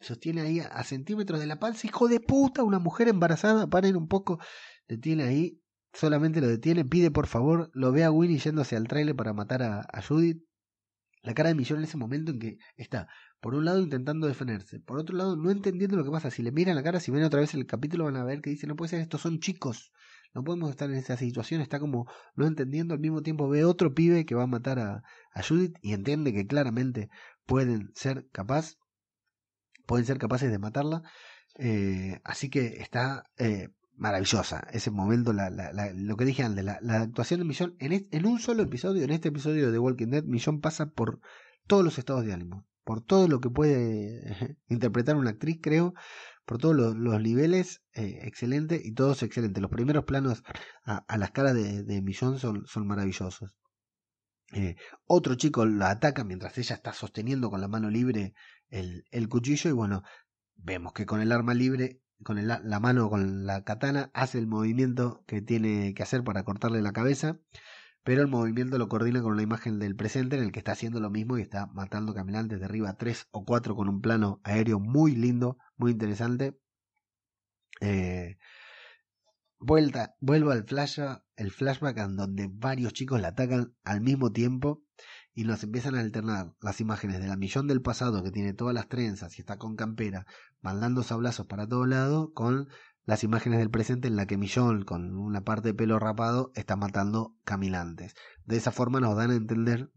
sostiene ahí a centímetros de la panza. Hijo de puta, una mujer embarazada, paren un poco. Le tiene ahí, solamente lo detiene, pide por favor, lo ve a Winnie yéndose al trailer para matar a, a Judith. La cara de Millón en ese momento en que está por un lado intentando defenderse, por otro lado no entendiendo lo que pasa. Si le miran la cara, si ven otra vez el capítulo van a ver que dice, no puede ser, estos son chicos, no podemos estar en esa situación, está como no entendiendo, al mismo tiempo ve otro pibe que va a matar a, Judith y entiende que claramente pueden ser capaz, pueden ser capaces de matarla. Eh, así que está eh, maravillosa ese momento, la, la, lo que dije antes, la, actuación de Millón en, en un solo episodio, en este episodio de Walking Dead, Millón pasa por todos los estados de ánimo por todo lo que puede interpretar una actriz, creo, por todos los, niveles, eh, excelente y todos excelentes. Los primeros planos a, las caras de, de Millón son, son maravillosos. Eh, otro chico la ataca mientras ella está sosteniendo con la mano libre el, el cuchillo y bueno, vemos que con el arma libre, con el, la mano, con la katana, hace el movimiento que tiene que hacer para cortarle la cabeza pero el movimiento lo coordina con una imagen del presente en el que está haciendo lo mismo y está matando caminantes de arriba tres o cuatro con un plano aéreo muy lindo, muy interesante. Eh, vuelta, vuelvo al flash, el flashback en donde varios chicos la atacan al mismo tiempo y nos empiezan a alternar las imágenes de la millón del pasado que tiene todas las trenzas y está con campera, mandando sablazos para todo lado, con las imágenes del presente en la que Millón, con una parte de pelo rapado, está matando caminantes. De esa forma nos dan a entender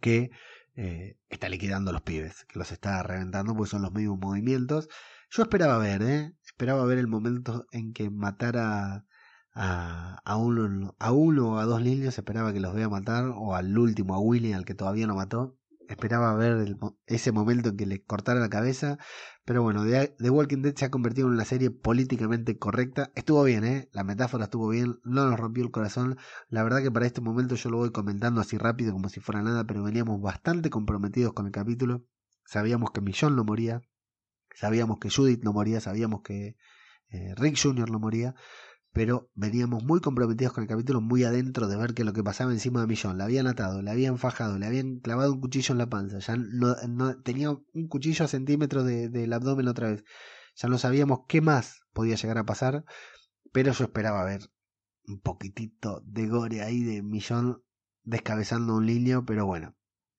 que eh, está liquidando a los pibes, que los está reventando, porque son los mismos movimientos. Yo esperaba ver, ¿eh? Esperaba ver el momento en que matara a, a, uno, a uno o a dos niños, esperaba que los vea matar, o al último, a Willy, al que todavía no mató esperaba ver ese momento en que le cortara la cabeza. Pero bueno, The, Walking Dead se ha convertido en una serie políticamente correcta. Estuvo bien, ¿eh? La metáfora estuvo bien, no nos rompió el corazón. La verdad que para este momento yo lo voy comentando así rápido como si fuera nada, pero veníamos bastante comprometidos con el capítulo. Sabíamos que Millón no moría, sabíamos que Judith no moría, sabíamos que eh, Rick Jr. no moría, pero veníamos muy comprometidos con el capítulo, muy adentro de ver que lo que pasaba encima de Millón. La habían atado, le habían fajado, le habían clavado un cuchillo en la panza, ya no, tenía un cuchillo a centímetros de, del abdomen otra vez. Ya no sabíamos qué más podía llegar a pasar, pero yo esperaba ver un poquitito de gore ahí de Millón descabezando un niño, pero bueno,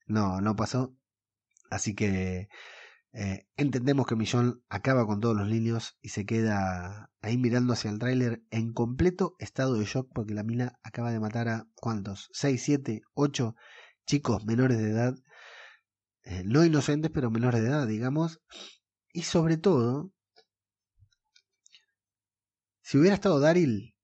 no, no pasó. Así que eh, entendemos que Millón acaba con todos los niños y se queda ahí mirando hacia el tráiler en completo estado de shock porque la mina acaba de matar a ¿cuántos? 6, 7, 8 chicos menores de edad, eh, no inocentes pero menores de edad, digamos. Y sobre todo, si hubiera estado Daryl,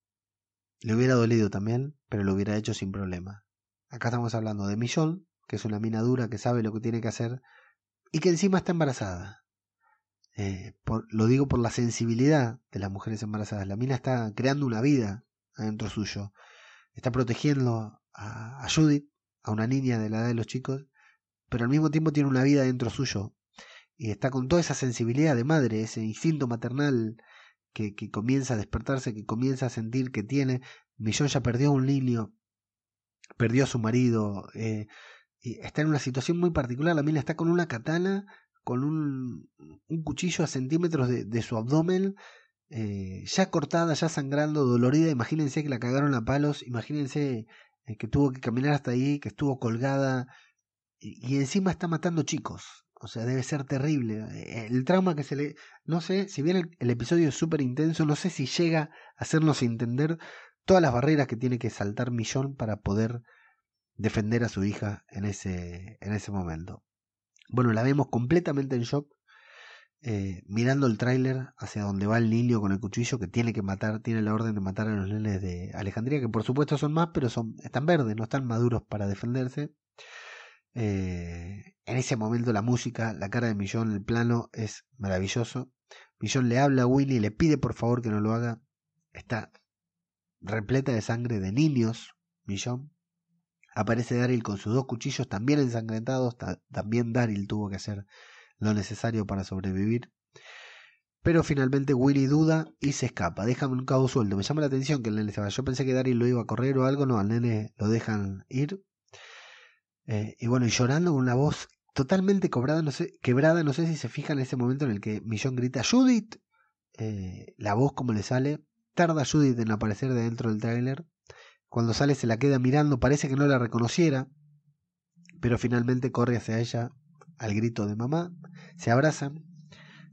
le hubiera dolido también, pero lo hubiera hecho sin problema. Acá estamos hablando de Millón, que es una mina dura que sabe lo que tiene que hacer y que encima está embarazada. Eh, por, lo digo por la sensibilidad de las mujeres embarazadas. La mina está creando una vida adentro suyo. Está protegiendo a, Judith, a una niña de la edad de los chicos, pero al mismo tiempo tiene una vida dentro suyo. Y está con toda esa sensibilidad de madre, ese instinto maternal que, que comienza a despertarse, que comienza a sentir que tiene. Millón ya perdió un niño, perdió a su marido, eh, y está en una situación muy particular. La mina está con una katana, con un, un cuchillo a centímetros de, de su abdomen, eh, ya cortada, ya sangrando, dolorida. Imagínense que la cagaron a palos, imagínense eh, que tuvo que caminar hasta ahí, que estuvo colgada, y, encima está matando chicos. O sea, debe ser terrible. Eh, El trauma que se le... No sé, si bien el, el episodio es súper intenso, no sé si llega a hacernos entender todas las barreras que tiene que saltar Millón para poder defender a su hija en ese, en ese momento. Bueno, la vemos completamente en shock, eh, mirando el tráiler hacia donde va el niño con el cuchillo que tiene que matar, tiene la orden de matar a los nenes de Alejandría, que por supuesto son más, pero son, están verdes, no están maduros para defenderse. Eh, en ese momento la música, la cara de Millón, el plano es maravilloso. Millón le habla a Winnie y le pide por favor que no lo haga. Está repleta de sangre de niños, Millón. Aparece Daryl con sus dos cuchillos también ensangrentados. Ta también Daryl tuvo que hacer lo necesario para sobrevivir. Pero finalmente Winnie duda y se escapa. Déjame un cabo suelto. Me llama la atención que el nene se va. Yo pensé que Daryl lo iba a correr o algo. No, al nene lo dejan ir. Eh, y bueno, y llorando con una voz totalmente cobrada, no sé, quebrada. No sé si se fija en ese momento en el que Millón grita Judith. Eh, la voz como le sale. Tarda Judith en aparecer de dentro del tráiler. Cuando sale se la queda mirando, parece que no la reconociera, pero finalmente corre hacia ella al grito de mamá, se abrazan,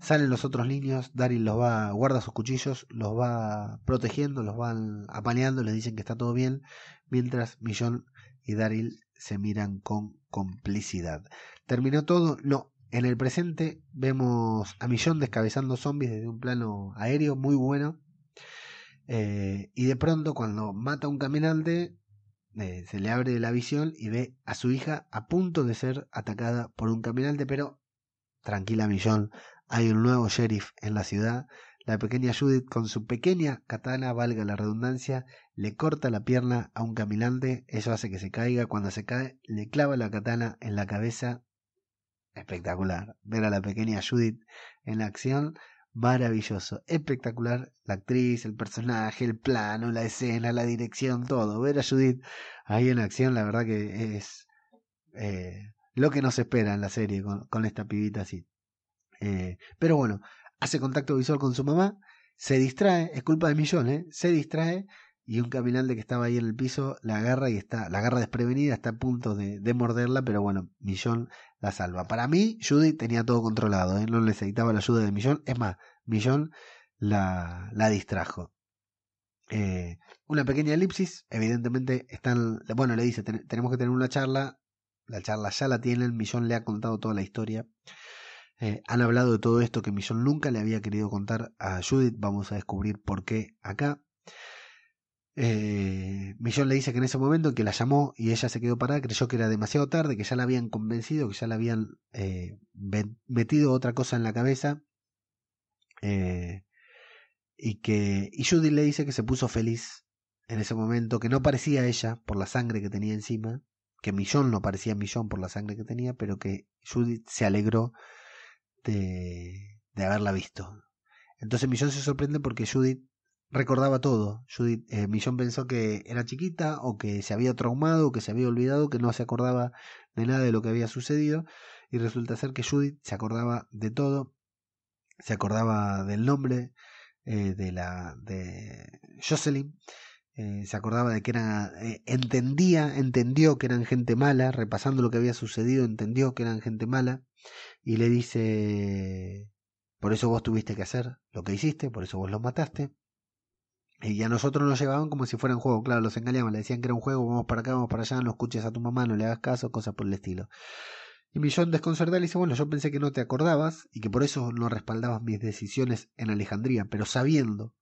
salen los otros niños, Daryl los va, guarda sus cuchillos, los va protegiendo, los van apañando, les dicen que está todo bien, mientras Millón y Daryl se miran con complicidad. ¿Terminó todo? No. En el presente vemos a Millón descabezando zombies desde un plano aéreo muy bueno. Eh, y de pronto cuando mata a un caminante eh, se le abre la visión y ve a su hija a punto de ser atacada por un caminante, pero tranquila Millón, hay un nuevo sheriff en la ciudad. La pequeña Judith con su pequeña katana, valga la redundancia, le corta la pierna a un caminante, eso hace que se caiga, cuando se cae le clava la katana en la cabeza. Espectacular. Ver a la pequeña Judith en la acción maravilloso, espectacular, la actriz, el personaje, el plano, la escena, la dirección, todo. Ver a Judith ahí en acción, la verdad que es eh, lo que nos espera en la serie con, con esta pibita así. Eh, pero bueno, hace contacto visual con su mamá, se distrae, es culpa de Millón, ¿eh? se distrae y un caminante que estaba ahí en el piso la agarra y está, la agarra desprevenida, está a punto de, de morderla, pero bueno, Millón la salva. Para mí, Judy tenía todo controlado, ¿eh? no necesitaba la ayuda de Millón, es más, Millón la, la distrajo. Eh, una pequeña elipsis, evidentemente están, bueno, le dice, ten, tenemos que tener una charla, la charla ya la tienen, Millón le ha contado toda la historia. Eh, han hablado de todo esto que Millón nunca le había querido contar a Judith. Vamos a descubrir por qué acá. Eh, Millón le dice que en ese momento que la llamó y ella se quedó parada, creyó que era demasiado tarde, que ya la habían convencido, que ya le habían eh, metido otra cosa en la cabeza. Eh, y que y le dice que se puso feliz en ese momento, que no parecía ella por la sangre que tenía encima, que Millón no parecía Millón por la sangre que tenía, pero que Judith se alegró de, de haberla visto. Entonces Millón se sorprende porque Judith recordaba todo. Judith, eh, Millón pensó que era chiquita o que se había traumado o que se había olvidado, que no se acordaba de nada de lo que había sucedido y resulta ser que Judith se acordaba de todo, se acordaba del nombre eh, de la de Jocelyn, eh, se acordaba de que era eh, entendía, entendió que eran gente mala, repasando lo que había sucedido, entendió que eran gente mala y le dice por eso vos tuviste que hacer lo que hiciste, por eso vos los mataste. Y a nosotros nos llevaban como si fuera un juego, claro, los engañaban, le decían que era un juego, vamos para acá, vamos para allá, no escuches a tu mamá, no le hagas caso, cosas por el estilo. Y Millón desconcertado le dice, bueno, yo pensé que no te acordabas y que por eso no respaldabas mis decisiones en Alejandría, pero sabiendo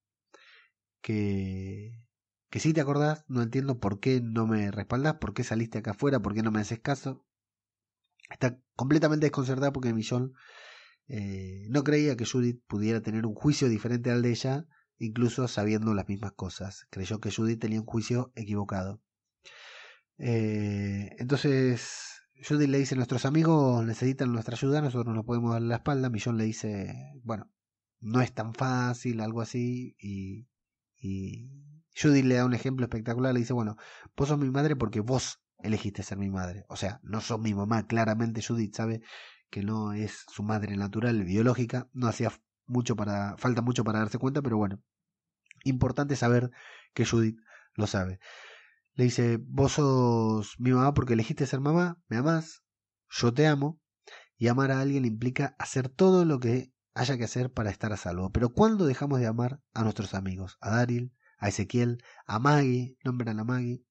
que, que sí te acordás, no entiendo por qué no me respaldás, por qué saliste acá afuera, por qué no me haces caso. Está completamente desconcertada porque Millón eh, no creía que Judith pudiera tener un juicio diferente al de ella, incluso sabiendo las mismas cosas. Creyó que Judith tenía un juicio equivocado. Eh, entonces, Judith le dice, nuestros amigos necesitan nuestra ayuda, nosotros no podemos darle la espalda. Millón le dice, bueno, no es tan fácil, algo así. Y, y Judith le da un ejemplo espectacular, le dice, bueno, vos sos mi madre porque vos elegiste ser mi madre. O sea, no sos mi mamá, claramente Judith sabe que no es su madre natural, biológica, no hacía mucho para, falta mucho para darse cuenta, pero bueno, importante saber que Judith lo sabe. Le dice, vos sos mi mamá porque elegiste ser mamá, me amás, yo te amo, y amar a alguien implica hacer todo lo que haya que hacer para estar a salvo. Pero ¿cuándo dejamos de amar a nuestros amigos? A Daryl, a Ezequiel, a Maggie, nombran a Maggie.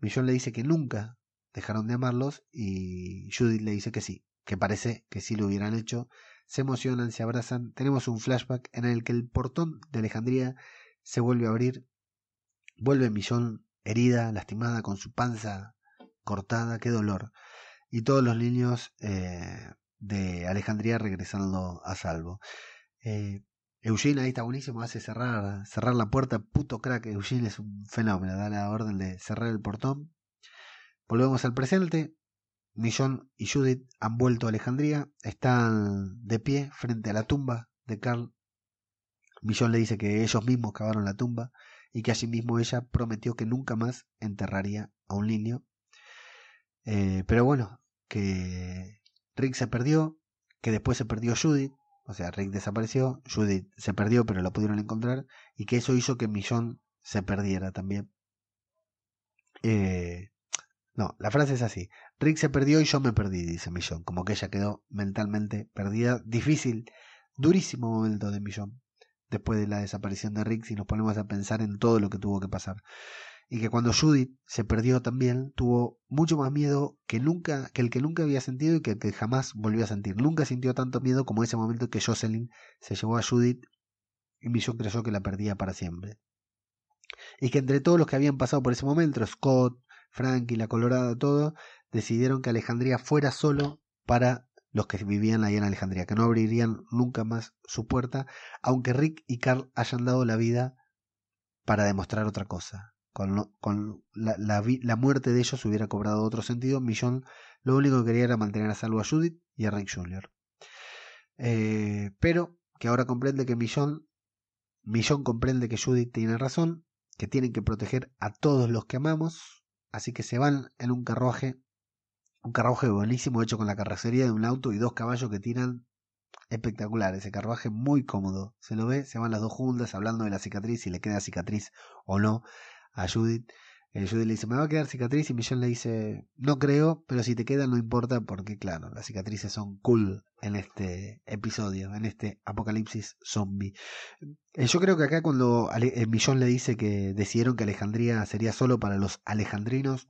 Millón le dice que nunca dejaron de amarlos y Judith le dice que sí, que parece que sí lo hubieran hecho, se emocionan, se abrazan, tenemos un flashback en el que el portón de Alejandría se vuelve a abrir, vuelve Millón herida, lastimada, con su panza cortada, qué dolor, y todos los niños eh, de Alejandría regresando a salvo. Eh, Eugene ahí está buenísimo, hace cerrar, cerrar la puerta, puto crack, Eugene es un fenómeno, da la orden de cerrar el portón. Volvemos al presente, Millón y Judith han vuelto a Alejandría, están de pie frente a la tumba de Carl. Millón le dice que ellos mismos cavaron la tumba y que asimismo ella prometió que nunca más enterraría a un niño. Eh, pero bueno, que Rick se perdió, que después se perdió Judith, o sea, Rick desapareció, Judith se perdió pero la pudieron encontrar y que eso hizo que Millón se perdiera también. Eh, no, la frase es así. Rick se perdió y yo me perdí, dice Millón. Como que ella quedó mentalmente perdida. Difícil, durísimo momento de Millón. Después de la desaparición de Rick, si nos ponemos a pensar en todo lo que tuvo que pasar. Y que cuando Judith se perdió también, tuvo mucho más miedo que nunca, que el que nunca había sentido y que, que jamás volvió a sentir. Nunca sintió tanto miedo como ese momento que Jocelyn se llevó a Judith y Millón creyó que la perdía para siempre. Y que entre todos los que habían pasado por ese momento, Scott, Frank y la Colorada, todo, decidieron que Alejandría fuera solo para los que vivían ahí en Alejandría, que no abrirían nunca más su puerta, aunque Rick y Carl hayan dado la vida para demostrar otra cosa. Con, la, muerte de ellos hubiera cobrado otro sentido. Millón lo único que quería era mantener a salvo a Judith y a Rick Jr. Eh, pero que ahora comprende que Millón, Millón comprende que Judith tiene razón, que tienen que proteger a todos los que amamos, así que se van en un carruaje un carruaje buenísimo hecho con la carrocería de un auto y dos caballos que tiran espectacular, ese carruaje muy cómodo. Se lo ve, se van las dos juntas hablando de la cicatriz, si le queda cicatriz o no a Judith. Eh, Judith le dice, me va a quedar cicatriz y Michelle le dice, no creo, pero si te queda no importa porque claro, las cicatrices son cool en este episodio, en este apocalipsis zombie. Eh, yo creo que acá cuando Ale eh, Millón le dice que decidieron que Alejandría sería solo para los alejandrinos,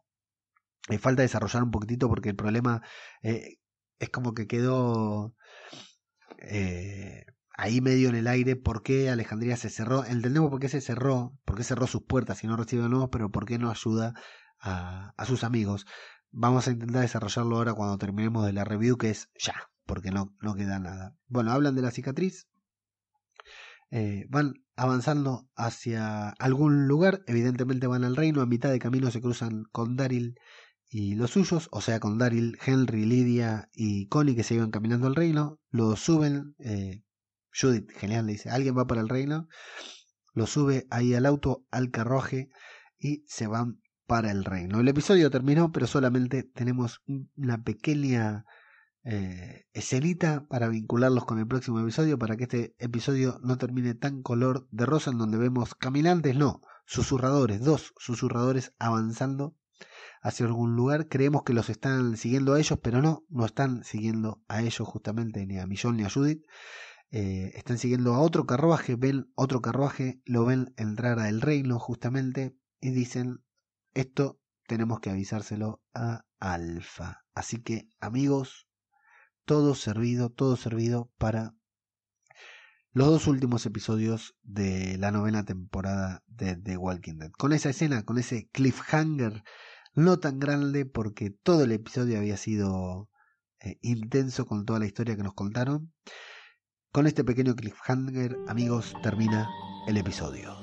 falta desarrollar un poquitito porque el problema eh, es como que quedó eh, ahí medio en el aire. ¿Por qué Alejandría se cerró? Entendemos por qué se cerró, por qué cerró sus puertas y no recibe nuevos, pero por qué no ayuda a, a sus amigos. Vamos a intentar desarrollarlo ahora cuando terminemos de la review, que es ya, porque no, no queda nada. Bueno, hablan de la cicatriz. Eh, van avanzando hacia algún lugar, evidentemente van al reino, a mitad de camino se cruzan con Daryl y los suyos, o sea, con Daryl, Henry, Lydia y Connie que se iban caminando al reino, lo suben, eh, Judith, genial, le dice, alguien va para el reino, lo sube ahí al auto, al carruaje y se van para el reino. El episodio terminó, pero solamente tenemos una pequeña eh, escenita para vincularlos con el próximo episodio, para que este episodio no termine tan color de rosa en donde vemos caminantes, no, susurradores, dos susurradores avanzando hacia algún lugar. Creemos que los están siguiendo a ellos, pero no, no están siguiendo a ellos justamente, ni a Millón ni a Judith. Eh, están siguiendo a otro carruaje, ven otro carruaje, lo ven entrar al reino justamente y dicen, esto tenemos que avisárselo a Alfa. Así que amigos, todo servido, todo servido para los dos últimos episodios de la novena temporada de The Walking Dead. Con esa escena, con ese cliffhanger no tan grande porque todo el episodio había sido eh, intenso con toda la historia que nos contaron. Con este pequeño cliffhanger, amigos, termina el episodio.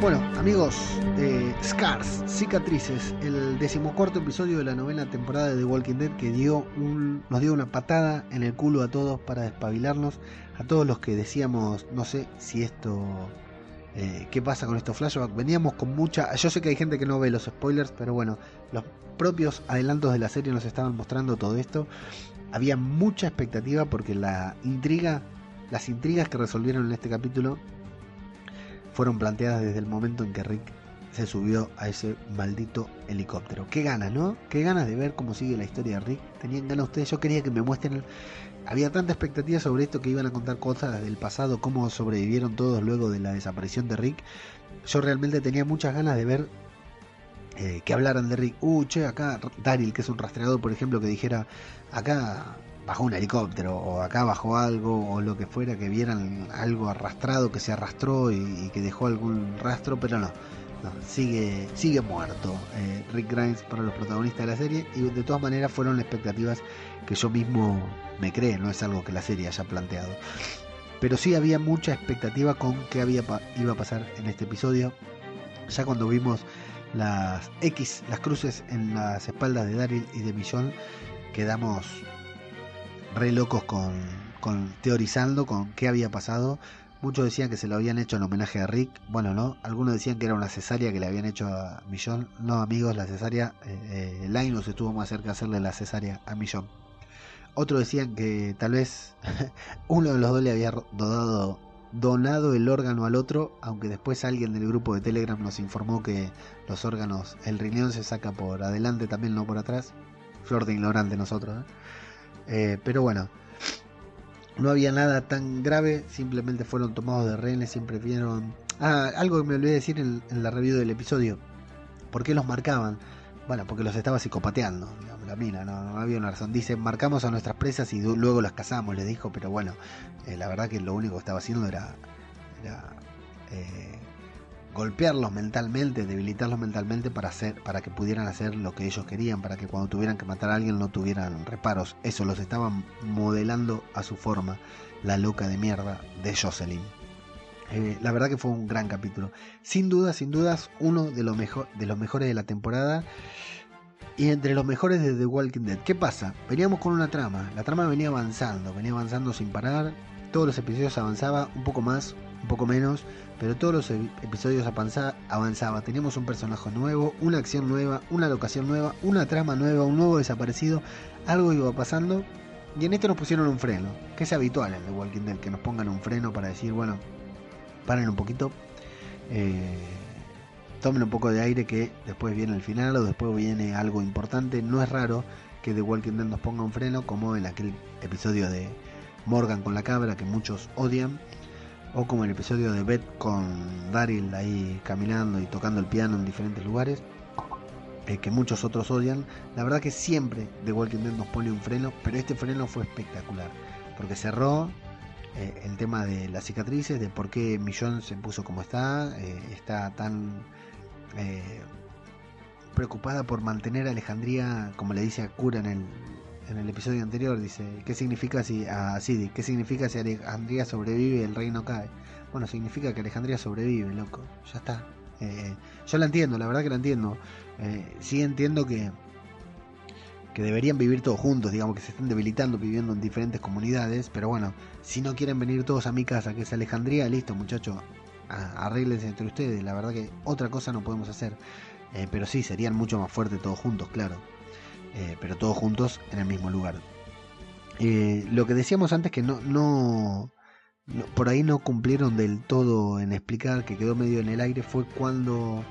Bueno, amigos, Scars, Cicatrices, el decimocuarto episodio de la novena temporada de The Walking Dead que dio nos dio una patada en el culo a todos para despabilarnos, a todos los que decíamos, no sé si esto, eh, qué pasa con estos flashbacks. Veníamos con mucha, yo sé que hay gente que no ve los spoilers, pero bueno, los propios adelantos de la serie nos estaban mostrando todo esto. Había mucha expectativa porque la intriga, las intrigas que resolvieron en este capítulo fueron planteadas desde el momento en que Rick se subió a ese maldito helicóptero. Qué ganas, ¿no? Qué ganas de ver cómo sigue la historia de Rick. Tenían ganas ustedes, yo quería que me muestren... Había tanta expectativa sobre esto que iban a contar cosas del pasado, cómo sobrevivieron todos luego de la desaparición de Rick. Yo realmente tenía muchas ganas de ver eh, que hablaran de Rick. Uh, che, acá Daryl, que es un rastreador, por ejemplo, que dijera, acá bajó un helicóptero o acá bajó algo o lo que fuera, que vieran algo arrastrado, que se arrastró y, que dejó algún rastro, pero no, sigue, sigue muerto eh, Rick Grimes para los protagonistas de la serie y de todas maneras fueron expectativas que yo mismo me creé, no es algo que la serie haya planteado. Pero sí había mucha expectativa con qué había iba a pasar en este episodio. Ya cuando vimos las X, las cruces en las espaldas de Daryl y de Millón, quedamos re locos con, con teorizando con qué había pasado. Muchos decían que se lo habían hecho en homenaje a Rick. Bueno, no. Algunos decían que era una cesárea que le habían hecho a Millón. No, amigos, la cesárea. Eh, eh Linus estuvo más cerca de hacerle la cesárea a Millón. Otros decían que tal vez uno de los dos le había donado, donado el órgano al otro, aunque después alguien del grupo de Telegram nos informó que los órganos, el riñón se saca por adelante también, no por atrás. Flor de ignorante nosotros. ¿eh? Eh, pero bueno, no había nada tan grave, simplemente fueron tomados de rehenes, siempre vieron... Ah, algo que me olvidé decir en, la review del episodio. ¿Por qué los marcaban? Bueno, porque los estaba psicopateando, la mina, no, había una razón. Dice, marcamos a nuestras presas y luego las cazamos, le dijo, pero bueno, eh, la verdad que lo único que estaba haciendo era, eh, golpearlos mentalmente, debilitarlos mentalmente para hacer, para que pudieran hacer lo que ellos querían, para que cuando tuvieran que matar a alguien no tuvieran reparos. Eso los estaban modelando a su forma, la loca de mierda de Jocelyn. Eh, la verdad que fue un gran capítulo. Sin duda, sin dudas, uno de los, mejor, de los mejores de la temporada. Y entre los mejores de The Walking Dead. ¿Qué pasa? Veníamos con una trama. La trama venía avanzando, venía avanzando sin parar. Todos los episodios avanzaba un poco más, un poco menos pero todos los episodios avanzaba, teníamos un personaje nuevo, una acción nueva, una locación nueva, una trama nueva, un nuevo desaparecido, algo iba pasando y en esto nos pusieron un freno, que es habitual en The Walking Dead, que nos pongan un freno para decir, bueno, paren un poquito, eh, tomen un poco de aire que después viene el final o después viene algo importante, no es raro que The Walking Dead nos ponga un freno como en aquel episodio de Morgan con la cabra que muchos odian o como el episodio de Beth con Daryl ahí caminando y tocando el piano en diferentes lugares, eh, que muchos otros odian. La verdad que siempre The Walking Dead nos pone un freno, pero este freno fue espectacular, porque cerró eh, el tema de las cicatrices, de por qué Millón se puso como está, eh, está tan eh, preocupada por mantener a Alejandría, como le dice a Cura en el, en el episodio anterior, dice, ¿qué significa si a Sidi, qué significa si Alejandría sobrevive y el reino cae? Bueno, significa que Alejandría sobrevive, loco, ya está. Eh, yo la entiendo, la verdad que la entiendo. Eh, sí entiendo que que deberían vivir todos juntos, digamos que se están debilitando viviendo en diferentes comunidades, pero bueno, si no quieren venir todos a mi casa, que es Alejandría, listo muchachos, arreglense entre ustedes, la verdad que otra cosa no podemos hacer, eh, pero sí, serían mucho más fuertes todos juntos, claro, eh, pero todos juntos en el mismo lugar. Eh, lo que decíamos antes que no, no, por ahí no cumplieron del todo en explicar, que quedó medio en el aire, fue cuando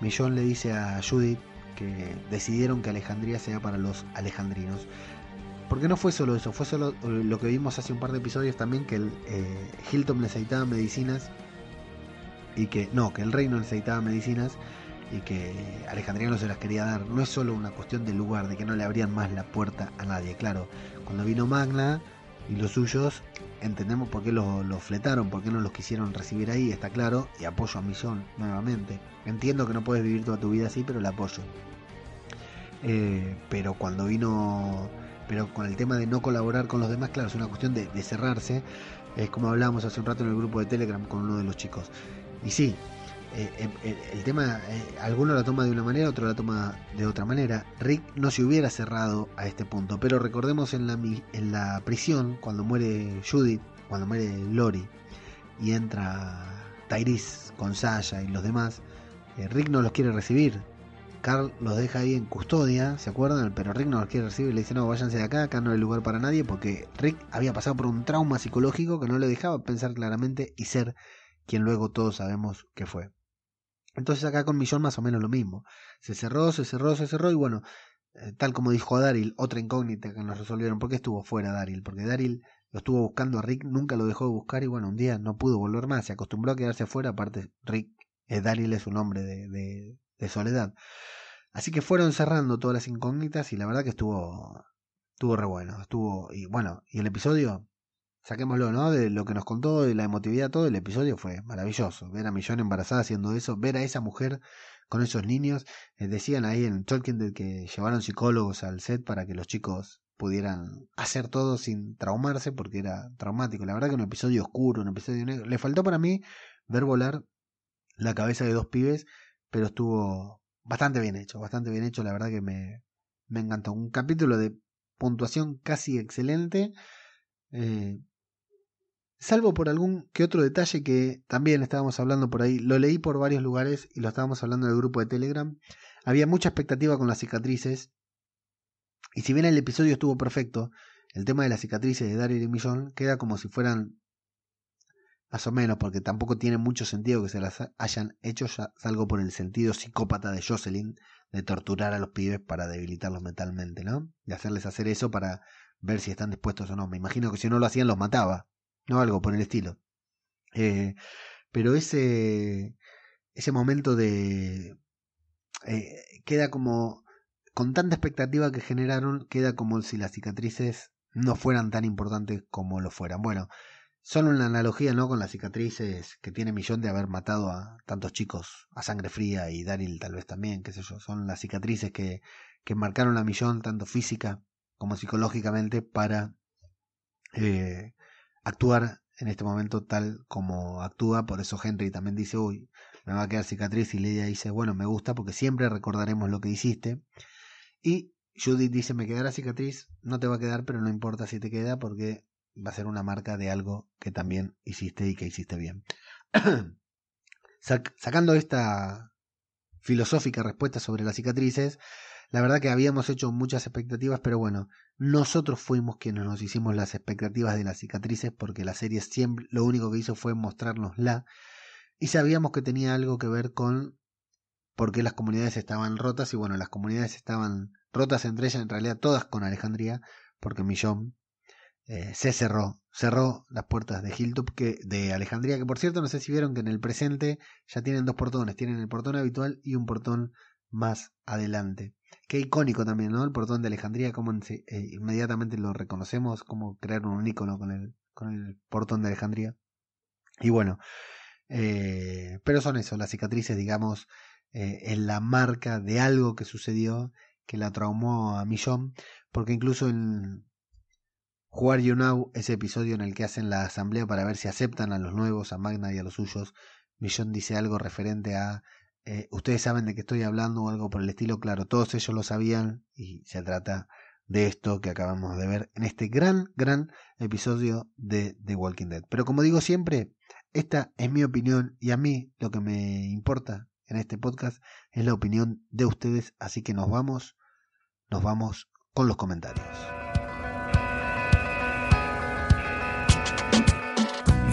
Millón le dice a Judith, que decidieron que Alejandría sea para los alejandrinos. Porque no fue solo eso, fue solo lo que vimos hace un par de episodios también, que el, eh, Hilton necesitaba medicinas y que, no, que el reino necesitaba medicinas y que Alejandría no se las quería dar. No es solo una cuestión de lugar, de que no le abrían más la puerta a nadie. Claro, cuando vino Magna y los suyos, entendemos por qué los, fletaron, por qué no los quisieron recibir ahí, está claro, y apoyo a Millón nuevamente. Entiendo que no puedes vivir toda tu vida así, pero la apoyo. Eh, pero cuando vino, pero con el tema de no colaborar con los demás, claro, es una cuestión de, de cerrarse. Es como hablábamos hace un rato en el grupo de Telegram con uno de los chicos. Y sí, eh, el, el, tema, eh, alguno la toma de una manera, otro la toma de otra manera. Rick no se hubiera cerrado a este punto, pero recordemos en la, en la prisión, cuando muere Judith, cuando muere Lori, y entra Tyrese con Sasha y los demás, eh, Rick no los quiere recibir. Carl los deja ahí en custodia, ¿se acuerdan? Pero Rick no los quiere recibir y le dice, no, váyanse de acá, acá no hay lugar para nadie, porque Rick había pasado por un trauma psicológico que no le dejaba pensar claramente y ser quien luego todos sabemos que fue. Entonces acá con Millón más o menos lo mismo. Se cerró, se cerró, se cerró y bueno, eh, tal como dijo Daryl, otra incógnita que nos resolvieron. ¿Por qué estuvo fuera Daryl? Porque Daryl lo estuvo buscando a Rick, nunca lo dejó de buscar y bueno, un día no pudo volver más, se acostumbró a quedarse fuera, aparte Rick, eh, Daryl es un hombre de, de, de soledad. Así que fueron cerrando todas las incógnitas y la verdad que estuvo, estuvo re bueno, estuvo, y bueno, y el episodio, saquémoslo, ¿no? De lo que nos contó, de la emotividad, todo el episodio fue maravilloso. Ver a Millón embarazada haciendo eso, ver a esa mujer con esos niños. Eh, decían ahí en Tolkien que llevaron psicólogos al set para que los chicos pudieran hacer todo sin traumarse porque era traumático. La verdad que un episodio oscuro, un episodio negro. Le faltó para mí ver volar la cabeza de dos pibes, pero estuvo bastante bien hecho, bastante bien hecho. La verdad que me, me encantó. Un capítulo de puntuación casi excelente. Eh, salvo por algún que otro detalle que también estábamos hablando por ahí, lo leí por varios lugares y lo estábamos hablando en el grupo de Telegram, había mucha expectativa con las cicatrices, y si bien el episodio estuvo perfecto, el tema de las cicatrices de Daryl y Millón queda como si fueran más o menos, porque tampoco tiene mucho sentido que se las hayan hecho, ya por el sentido psicópata de Jocelyn, de torturar a los pibes para debilitarlos mentalmente, ¿no? De hacerles hacer eso para ver si están dispuestos o no. Me imagino que si no lo hacían los mataba no algo por el estilo. Eh, pero ese, ese momento de... Eh, queda como... Con tanta expectativa que generaron, queda como si las cicatrices no fueran tan importantes como lo fueran. Bueno, son una analogía, ¿no? Con las cicatrices que tiene Millón de haber matado a tantos chicos a sangre fría y Daryl tal vez también, qué sé yo. Son las cicatrices que, que marcaron a Millón tanto física como psicológicamente para eh, actuar en este momento tal como actúa. Por eso Henry también dice, uy, me va a quedar cicatriz. Y Lidia dice, bueno, me gusta porque siempre recordaremos lo que hiciste. Y Judith dice, me quedará cicatriz, no te va a quedar, pero no importa si te queda porque va a ser una marca de algo que también hiciste y que hiciste bien. Sac sacando esta filosófica respuesta sobre las cicatrices, la verdad que habíamos hecho muchas expectativas, pero bueno, nosotros fuimos quienes nos hicimos las expectativas de las cicatrices porque la serie siempre lo único que hizo fue mostrárnosla y sabíamos que tenía algo que ver con por qué las comunidades estaban rotas y bueno, las comunidades estaban rotas entre ellas, en realidad todas con Alejandría, porque Millón eh, se cerró, cerró las puertas de Hilltop, de Alejandría, que por cierto no sé si vieron que en el presente ya tienen dos portones, tienen el portón habitual y un portón más adelante. Qué icónico también, ¿no? El portón de Alejandría, como eh, inmediatamente lo reconocemos, como crear un icono con el con el portón de Alejandría. Y bueno, eh, pero son eso, las cicatrices, digamos, eh, en la marca de algo que sucedió que la traumó a Millón, porque incluso en Jugar You Now, ese episodio en el que hacen la asamblea para ver si aceptan a los nuevos, a Magna y a los suyos, Millón dice algo referente a eh, ustedes saben de qué estoy hablando o algo por el estilo, claro, todos ellos lo sabían y se trata de esto que acabamos de ver en este gran, gran episodio de The Walking Dead. Pero como digo siempre, esta es mi opinión y a mí lo que me importa en este podcast es la opinión de ustedes, así que nos vamos, nos vamos con los comentarios.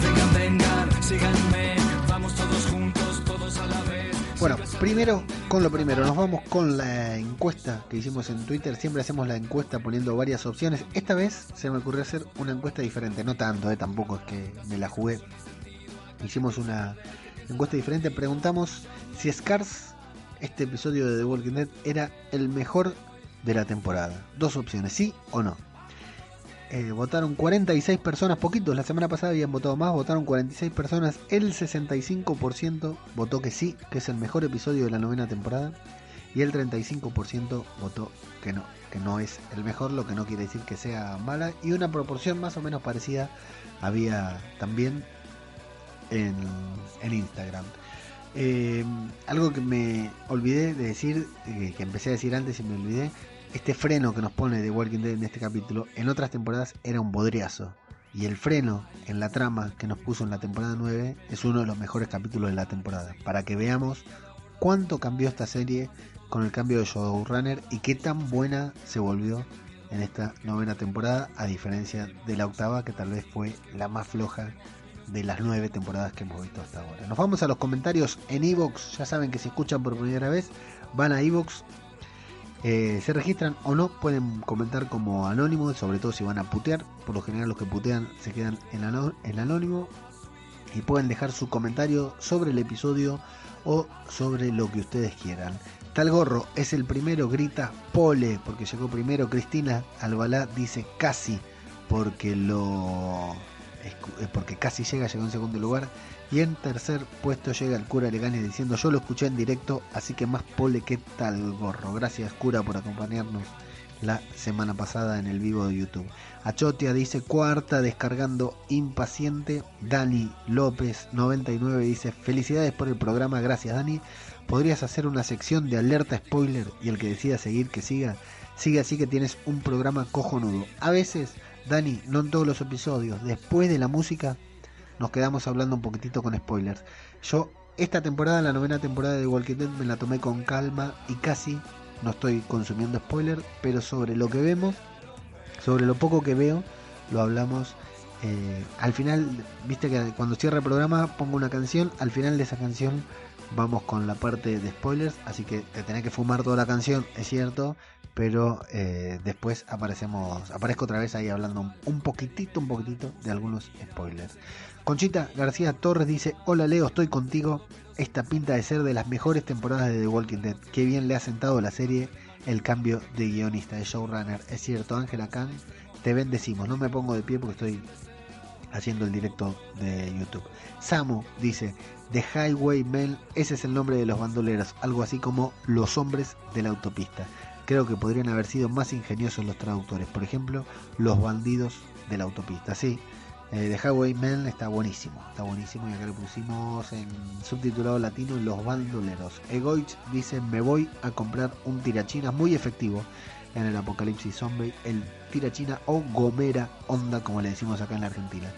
Vengan, vengan, síganme, Bueno, primero con lo primero, nos vamos con la encuesta que hicimos en Twitter. Siempre hacemos la encuesta poniendo varias opciones. Esta vez se me ocurrió hacer una encuesta diferente, no tanto, eh, tampoco es que me la jugué. Hicimos una encuesta diferente, preguntamos si Scars, este episodio de The Walking Dead, era el mejor de la temporada. Dos opciones, sí o no. Eh, votaron 46 personas, poquitos, la semana pasada habían votado más, votaron 46 personas, el 65% votó que sí, que es el mejor episodio de la novena temporada, y el 35% votó que no, que no es el mejor, lo que no quiere decir que sea mala, y una proporción más o menos parecida había también en, en Instagram. Eh, algo que me olvidé de decir, eh, que empecé a decir antes y me olvidé, este freno que nos pone The Walking Dead en este capítulo, en otras temporadas era un bodriazo. Y el freno en la trama que nos puso en la temporada 9 es uno de los mejores capítulos de la temporada. Para que veamos cuánto cambió esta serie con el cambio de showrunner y qué tan buena se volvió en esta novena temporada, a diferencia de la octava, que tal vez fue la más floja de las nueve temporadas que hemos visto hasta ahora. Nos vamos a los comentarios en Evox. Ya saben que si escuchan por primera vez, van a Evox, eh, se registran o no, pueden comentar como anónimo, sobre todo si van a putear. Por lo general los que putean se quedan en, anó- anónimo. Y pueden dejar su comentario sobre el episodio o sobre lo que ustedes quieran. Tal gorro es el primero, grita Pole, porque llegó primero. Cristina Albalá dice casi, porque lo eh, porque casi llega, llegó en segundo lugar. Y en tercer puesto llega el cura Legani diciendo yo lo escuché en directo, así que más pole que tal gorro. Gracias cura por acompañarnos la semana pasada en el vivo de YouTube. Achotia dice cuarta descargando impaciente. Dani López 99 dice felicidades por el programa, gracias Dani. ¿Podrías hacer una sección de alerta spoiler y el que decida seguir que siga? Sigue así que tienes un programa cojonudo. A veces, Dani, no en todos los episodios, después de la música nos quedamos hablando un poquitito con spoilers. Yo esta temporada, la novena temporada de Walking Dead, me la tomé con calma y casi no estoy consumiendo spoiler, pero sobre lo que vemos, sobre lo poco que veo, lo hablamos. eh, al final, viste que cuando cierra el programa pongo una canción, al final de esa canción vamos con la parte de spoilers, así que te tenés que fumar toda la canción, es cierto, pero eh, después aparecemos, aparezco otra vez ahí hablando un, un poquitito, un poquitito de algunos spoilers. Conchita García Torres dice, hola Leo, estoy contigo. Esta pinta de ser de las mejores temporadas de The Walking Dead. Qué bien le ha sentado la serie el cambio de guionista, de showrunner. Es cierto, Ángela Khan, te bendecimos. No me pongo de pie porque estoy haciendo el directo de YouTube. Samu dice, The Highway Men, ese es el nombre de los bandoleros, algo así como los hombres de la autopista. Creo que podrían haber sido más ingeniosos los traductores, por ejemplo, los bandidos de la autopista. Sí, eh, The Highwaymen está buenísimo, está buenísimo y acá lo pusimos en subtitulado latino Los Bandoleros. Egoich dice me voy a comprar un tirachinas muy efectivo en el apocalipsis zombie, el tirachina o gomera onda como le decimos acá en la Argentina.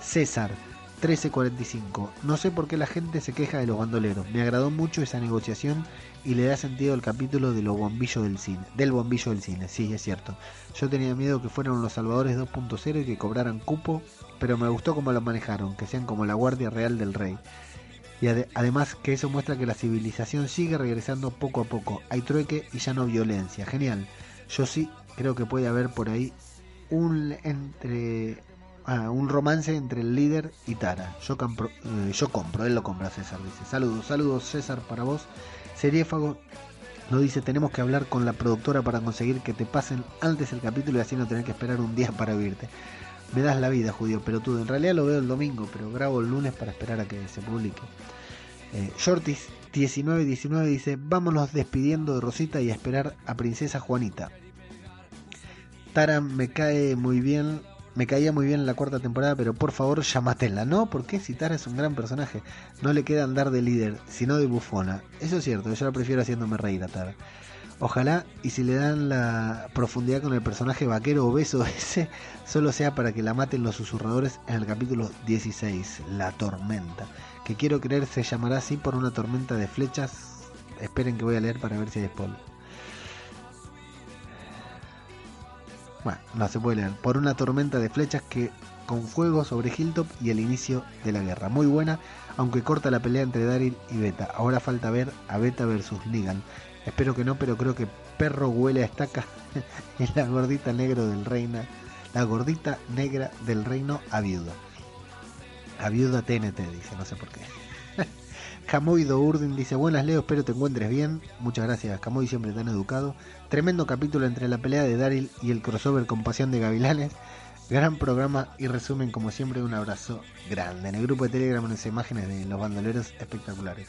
César 1345. No sé por qué la gente se queja de los bandoleros. Me agradó mucho esa negociación y le da sentido al capítulo de los bombillos del cine. Del bombillo del cine, sí, es cierto. Yo tenía miedo que fueran los salvadores 2.0 y que cobraran cupo, pero me gustó cómo lo manejaron, que sean como la guardia real del rey. Y ade- además que eso muestra que la civilización sigue regresando poco a poco. Hay trueque y ya no violencia. Genial. Yo sí creo que puede haber por ahí un entre ah, un romance entre el líder y Tara. Yo compro, eh, yo compro, él lo compra César, dice. Saludos, saludos César para vos. Seriéfago nos dice, tenemos que hablar con la productora para conseguir que te pasen antes el capítulo y así no tener que esperar un día para oírte. Me das la vida, judío pelotudo. En realidad lo veo el domingo, pero grabo el lunes para esperar a que se publique. Eh, Shortis 1919 dice, vámonos despidiendo de Rosita y a esperar a Princesa Juanita. Tara me cae muy bien, me caía muy bien en la cuarta temporada, pero por favor llamatela. No, porque si Tara es un gran personaje, no le queda andar de líder, sino de bufona. Eso es cierto, yo la prefiero haciéndome reír a Tara. Ojalá y si le dan la profundidad con el personaje vaquero obeso ese, solo sea para que la maten los susurradores en el capítulo 16, La Tormenta, que quiero creer se llamará así por una tormenta de flechas. Esperen que voy a leer para ver si hay spoiler. Bueno, no se puede leer. Por una tormenta de flechas que con fuego sobre Hilltop y el inicio de la guerra. Muy buena, aunque corta la pelea entre Daryl y Beta. Ahora falta ver a Beta versus Negan. Espero que no, pero creo que perro huele a estaca es la gordita negra del reino. La gordita negra del reino a viuda. A viuda TNT, dice, no sé por qué. Camoido Urdin dice, buenas Leo, espero te encuentres bien. Muchas gracias, Camoy, siempre tan educado. Tremendo capítulo entre la pelea de Daryl y el crossover con Pasión de Gavilanes. Gran programa y resumen, como siempre, un abrazo grande. En el grupo de Telegram, unas imágenes de los bandoleros espectaculares.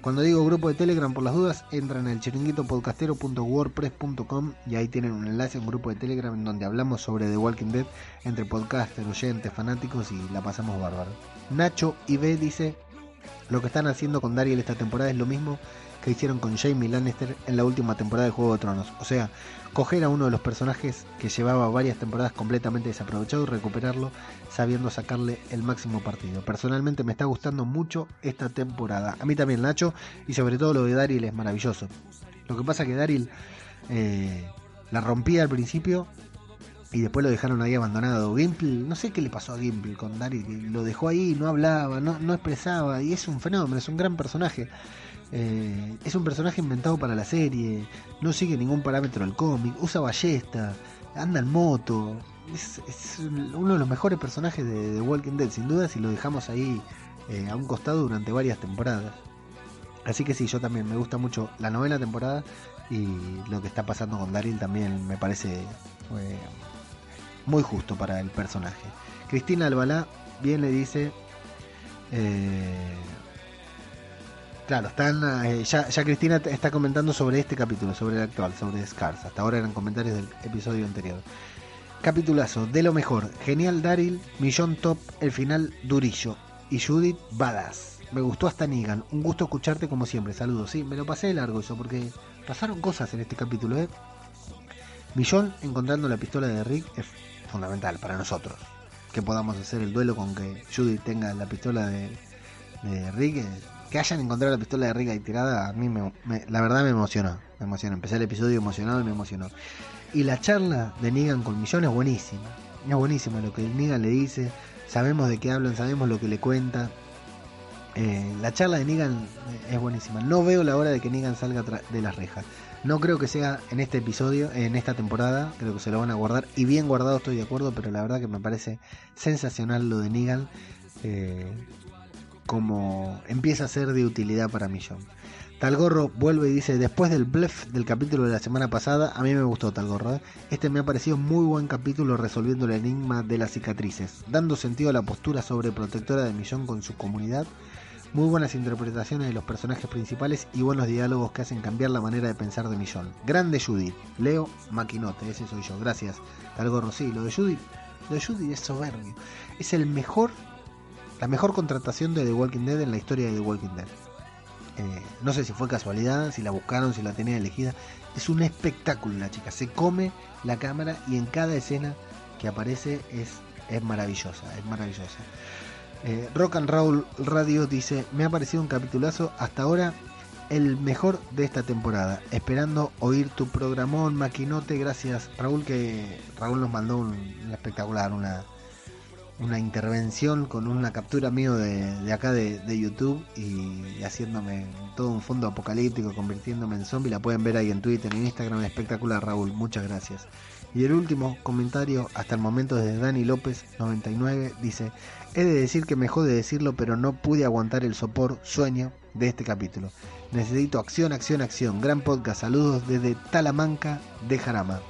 Cuando digo grupo de Telegram, por las dudas, entran en el chiringuitopodcastero.wordpress.com y ahí tienen un enlace un grupo de Telegram en donde hablamos sobre The Walking Dead entre podcasters, oyentes, fanáticos y la pasamos bárbaro. Nacho B dice, lo que están haciendo con Daryl esta temporada es lo mismo que hicieron con Jamie Lannister en la última temporada de Juego de Tronos. O sea, coger a uno de los personajes que llevaba varias temporadas completamente desaprovechado y recuperarlo sabiendo sacarle el máximo partido. Personalmente me está gustando mucho esta temporada. A mí también Nacho y sobre todo lo de Daryl es maravilloso. Lo que pasa es que Daryl eh, la rompía al principio y después lo dejaron ahí abandonado. Gimple, no sé qué le pasó a Gimple con Daryl, lo dejó ahí, no hablaba, no, no expresaba y es un fenómeno, es un gran personaje. Eh, es un personaje inventado para la serie, no sigue ningún parámetro del cómic, usa ballesta, anda en moto. Es, uno de los mejores personajes de, Walking Dead, sin duda, si lo dejamos ahí eh, a un costado durante varias temporadas. Así que sí, yo también me gusta mucho la novena temporada y lo que está pasando con Daryl también me parece eh, muy justo para el personaje. Cristina Albalá bien le dice... Claro, están, eh, ya, ya, Cristina está comentando sobre este capítulo, sobre el actual, sobre Scars. Hasta ahora eran comentarios del episodio anterior. Capitulazo, de lo mejor. Genial Daryl, Millón Top, el final durillo. Y Judith, badass. Me gustó hasta Negan. Un gusto escucharte como siempre. Saludos. Sí, me lo pasé de largo eso porque pasaron cosas en este capítulo. ¿eh? Millón encontrando la pistola de Rick es fundamental para nosotros. Que podamos hacer el duelo con que Judith tenga la pistola de, de Rick que hayan encontrado la pistola de Rick ahí tirada, a mí me, la verdad me emocionó. Me emocionó. Empecé el episodio emocionado y me emocionó. Y la charla de Negan con Millón es buenísima. Es buenísima lo que Negan le dice. Sabemos de qué hablan, sabemos lo que le cuenta. Eh, la charla de Negan es buenísima. No veo la hora de que Negan salga de las rejas. No creo que sea en este episodio, en esta temporada. Creo que se lo van a guardar. Y bien guardado estoy de acuerdo, pero la verdad que me parece sensacional lo de Negan. Eh, como empieza a ser de utilidad para Millón. Talgorro vuelve y dice, después del bluff del capítulo de la semana pasada, a mí me gustó Talgorro. ¿eh? Este me ha parecido muy buen capítulo resolviendo el enigma de las cicatrices, dando sentido a la postura sobreprotectora de Millón con su comunidad. Muy buenas interpretaciones de los personajes principales y buenos diálogos que hacen cambiar la manera de pensar de Millón. Grande Judith. Leo Maquinote, ese soy yo. Gracias, Talgorro. Sí, lo de Judith, lo de Judith es soberbio. Es el mejor la mejor contratación de The Walking Dead en la historia de The Walking Dead. Eh, no sé si fue casualidad, si la buscaron, si la tenía elegida. Es un espectáculo la chica. Se come la cámara y en cada escena que aparece es, es maravillosa. Es maravillosa. Eh, Rock and Roll Radio dice, me ha parecido un capitulazo hasta ahora el mejor de esta temporada. Esperando oír tu programón, maquinote. Gracias Raúl que Raúl nos mandó un espectacular, una, una intervención con una captura mío de, acá de, YouTube y, haciéndome todo un fondo apocalíptico, convirtiéndome en zombie. La pueden ver ahí en Twitter, en Instagram. Espectacular, Raúl. Muchas gracias. Y el último comentario, hasta el momento desde Dani López 99, dice, he de decir que me jode decirlo, pero no pude aguantar el sopor, sueño de este capítulo. Necesito acción, acción, acción. Gran podcast. Saludos desde Talamanca de Jarama.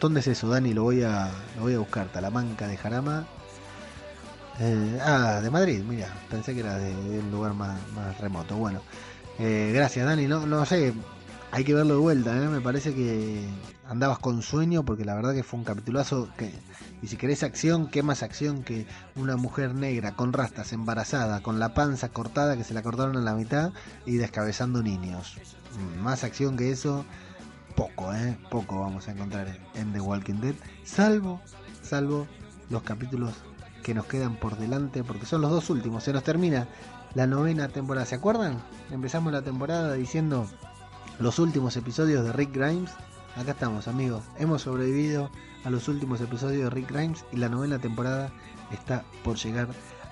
¿Dónde es eso, Dani? Lo voy a, lo voy a buscar. Talamanca de Jarama. Eh, ah, de Madrid, mira. Pensé que era de, un lugar más, remoto. Bueno, eh, gracias, Dani. No, no sé, hay que verlo de vuelta. ¿eh? Me parece que andabas con sueño porque la verdad que fue un capitulazo. Que, y si querés acción, ¿qué más acción que una mujer negra con rastas, embarazada, con la panza cortada que se la cortaron en la mitad y descabezando niños? Mm, Más acción que eso, poco, ¿eh? Poco vamos a encontrar en The Walking Dead. Salvo, salvo los capítulos que nos quedan por delante, porque son los dos últimos. Se nos termina la novena temporada. ¿Se acuerdan? Empezamos la temporada diciendo los últimos episodios de Rick Grimes. Acá estamos, amigos. Hemos sobrevivido a los últimos episodios de Rick Grimes y la novena temporada está por llegar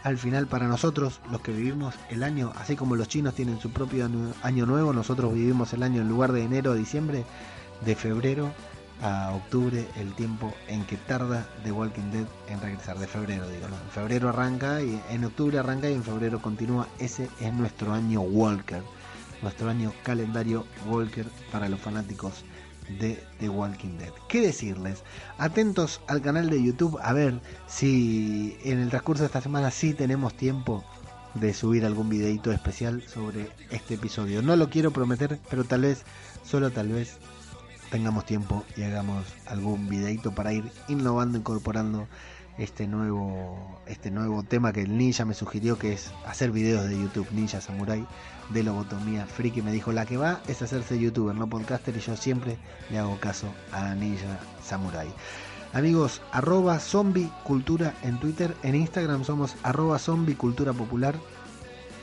al final para nosotros, los que vivimos el año, así como los chinos tienen su propio año, nuevo, nosotros vivimos el año en lugar de enero a diciembre, de febrero a octubre, el tiempo en que tarda The Walking Dead en regresar, de febrero, digo. En febrero arranca y en octubre arranca y en febrero continúa. Ese es nuestro año Walker, nuestro año calendario Walker para los fanáticos de The Walking Dead. ¿Qué decirles? Atentos al canal de YouTube a ver si en el transcurso de esta semana sí tenemos tiempo de subir algún videito especial sobre este episodio. No lo quiero prometer, pero tal vez, solo tal vez, tengamos tiempo y hagamos algún videito para ir innovando, incorporando este nuevo, este nuevo tema que el ninja me sugirió, que es hacer videos de YouTube, Ninja Samurai, de lobotomía friki. Me dijo, la que va es hacerse youtuber, no podcaster, y yo siempre le hago caso a Ninja Samurai. Amigos, arroba zombie cultura en Twitter, en Instagram somos arroba zombie cultura popular,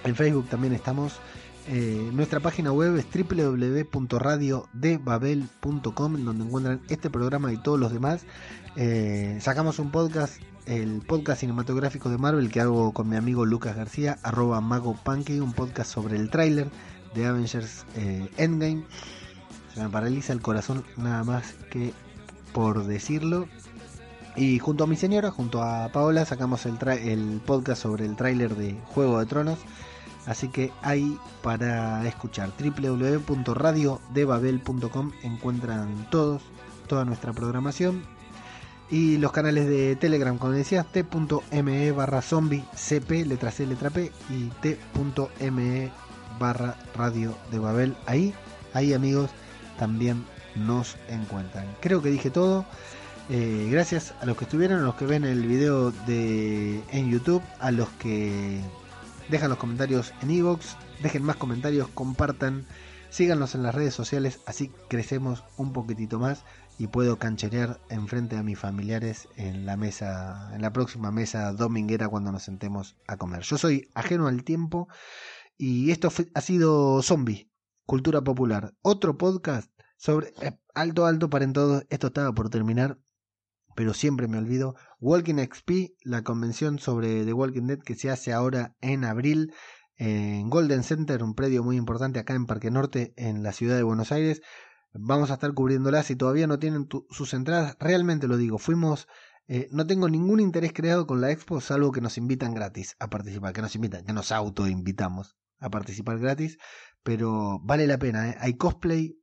en Facebook también estamos. Eh, nuestra página web es www.radiodebabel.com donde encuentran este programa y todos los demás. Eh, sacamos un podcast, el podcast cinematográfico de Marvel que hago con mi amigo Lucas García, arroba Mago un podcast sobre el tráiler de Avengers eh, Endgame. Se me paraliza el corazón nada más que por decirlo. Y junto a mi señora, junto a Paola, sacamos el, el podcast sobre el tráiler de Juego de Tronos. Así que ahí para escuchar www.radiodebabel.com encuentran todos, toda nuestra programación y los canales de Telegram, como decías, t.me barra zombie cp, letra C, letra P y t.me barra radio de Babel. Ahí, ahí amigos, también nos encuentran. Creo que dije todo. Eh, gracias a los que estuvieron, a los que ven el video de en YouTube, a los que dejan los comentarios en iVoox, dejen más comentarios, compartan, síganos en las redes sociales, así crecemos un poquitito más y puedo cancherear enfrente a mis familiares en la mesa, en la próxima mesa dominguera cuando nos sentemos a comer. Yo soy ajeno al tiempo y esto ha sido Zombie, Cultura Popular, otro podcast sobre eh, alto alto para en todo. Esto estaba por terminar, pero siempre me olvido. Walking XP, la convención sobre The Walking Dead que se hace ahora en abril en Golden Center, un predio muy importante acá en Parque Norte, en la ciudad de Buenos Aires. Vamos a estar cubriéndola. Si todavía no tienen sus entradas, realmente lo digo, fuimos. Eh, no tengo ningún interés creado con la expo, salvo que nos invitan gratis a participar, que nos invitan, que nos autoinvitamos a participar gratis, pero vale la pena. ¿eh? Hay cosplay,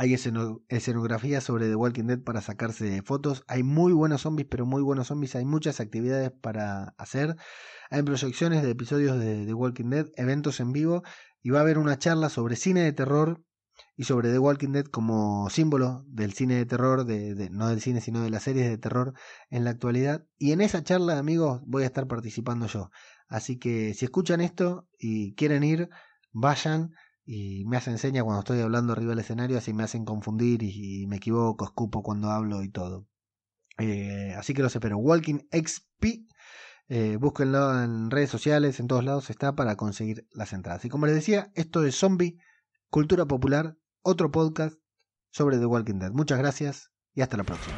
hay escenografía sobre The Walking Dead para sacarse fotos. Hay muy buenos zombies, pero muy buenos zombies. Hay muchas actividades para hacer. Hay proyecciones de episodios de The Walking Dead, eventos en vivo. Y va a haber una charla sobre cine de terror y sobre The Walking Dead como símbolo del cine de terror, no del cine, sino de las series de terror en la actualidad. Y en esa charla, amigos, voy a estar participando yo. Así que si escuchan esto y quieren ir, vayan y me hacen seña cuando estoy hablando arriba del escenario, así me hacen confundir y, me equivoco, escupo cuando hablo y todo. Eh, así que los espero. Walking XP, eh, búsquenlo en redes sociales, en todos lados está para conseguir las entradas. Y como les decía, esto es Zombie, Cultura Popular, otro podcast sobre The Walking Dead. Muchas gracias y hasta la próxima.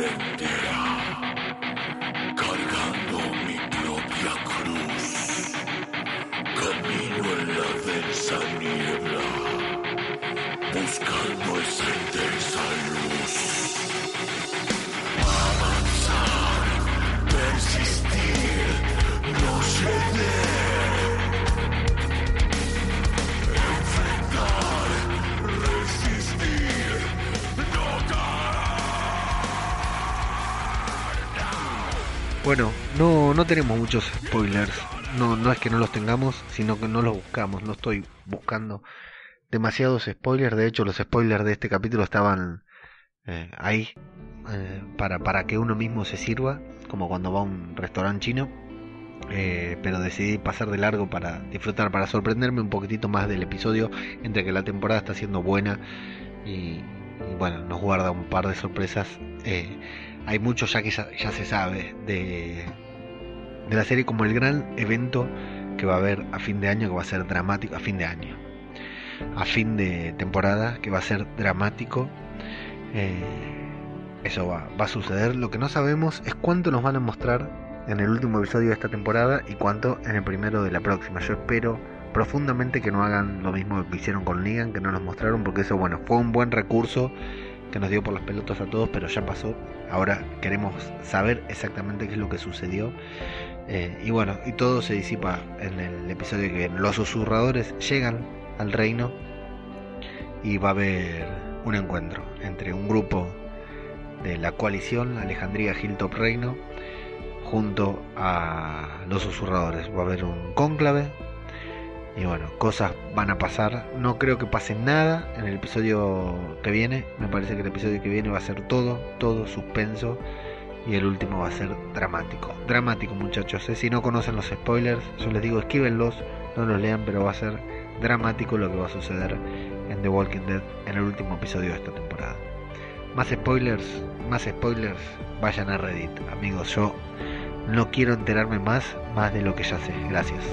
Collective. Tenemos muchos spoilers. No, no es que no los tengamos, sino que no los buscamos. No estoy buscando demasiados spoilers. De hecho, los spoilers de este capítulo estaban eh, ahí eh, para, para que uno mismo se sirva, como cuando va a un restaurante chino. Eh, pero decidí pasar de largo para disfrutar, para sorprenderme un poquitito más del episodio, entre que la temporada está siendo buena y, bueno, nos guarda un par de sorpresas. Hay mucho ya que ya se sabe de, de la serie como el gran evento que va a haber a fin de año, que va a ser dramático, a fin de año, a fin de temporada, que va a ser dramático. Eh, eso va, va a suceder. Lo que no sabemos es cuánto nos van a mostrar en el último episodio de esta temporada y cuánto en el primero de la próxima. Yo espero profundamente que no hagan lo mismo que hicieron con Negan, que no nos mostraron, porque eso, bueno, fue un buen recurso que nos dio por las pelotas a todos, pero ya pasó. Ahora queremos saber exactamente qué es lo que sucedió. Eh, y bueno, y todo se disipa en el episodio que viene. Los susurradores llegan al reino y va a haber un encuentro entre un grupo de la coalición Alejandría Hilltop Reino junto a los susurradores. Va a haber un cónclave y bueno, cosas van a pasar. No creo que pase nada en el episodio que viene. Me parece que el episodio que viene va a ser todo, todo suspenso. Y el último va a ser dramático. Dramático muchachos. ¿eh? Si no conocen los spoilers, yo les digo esquívenlos, no los lean, pero va a ser dramático lo que va a suceder en The Walking Dead en el último episodio de esta temporada. Más spoilers, más spoilers, vayan a Reddit. Amigos, yo no quiero enterarme más, más de lo que ya sé. Gracias.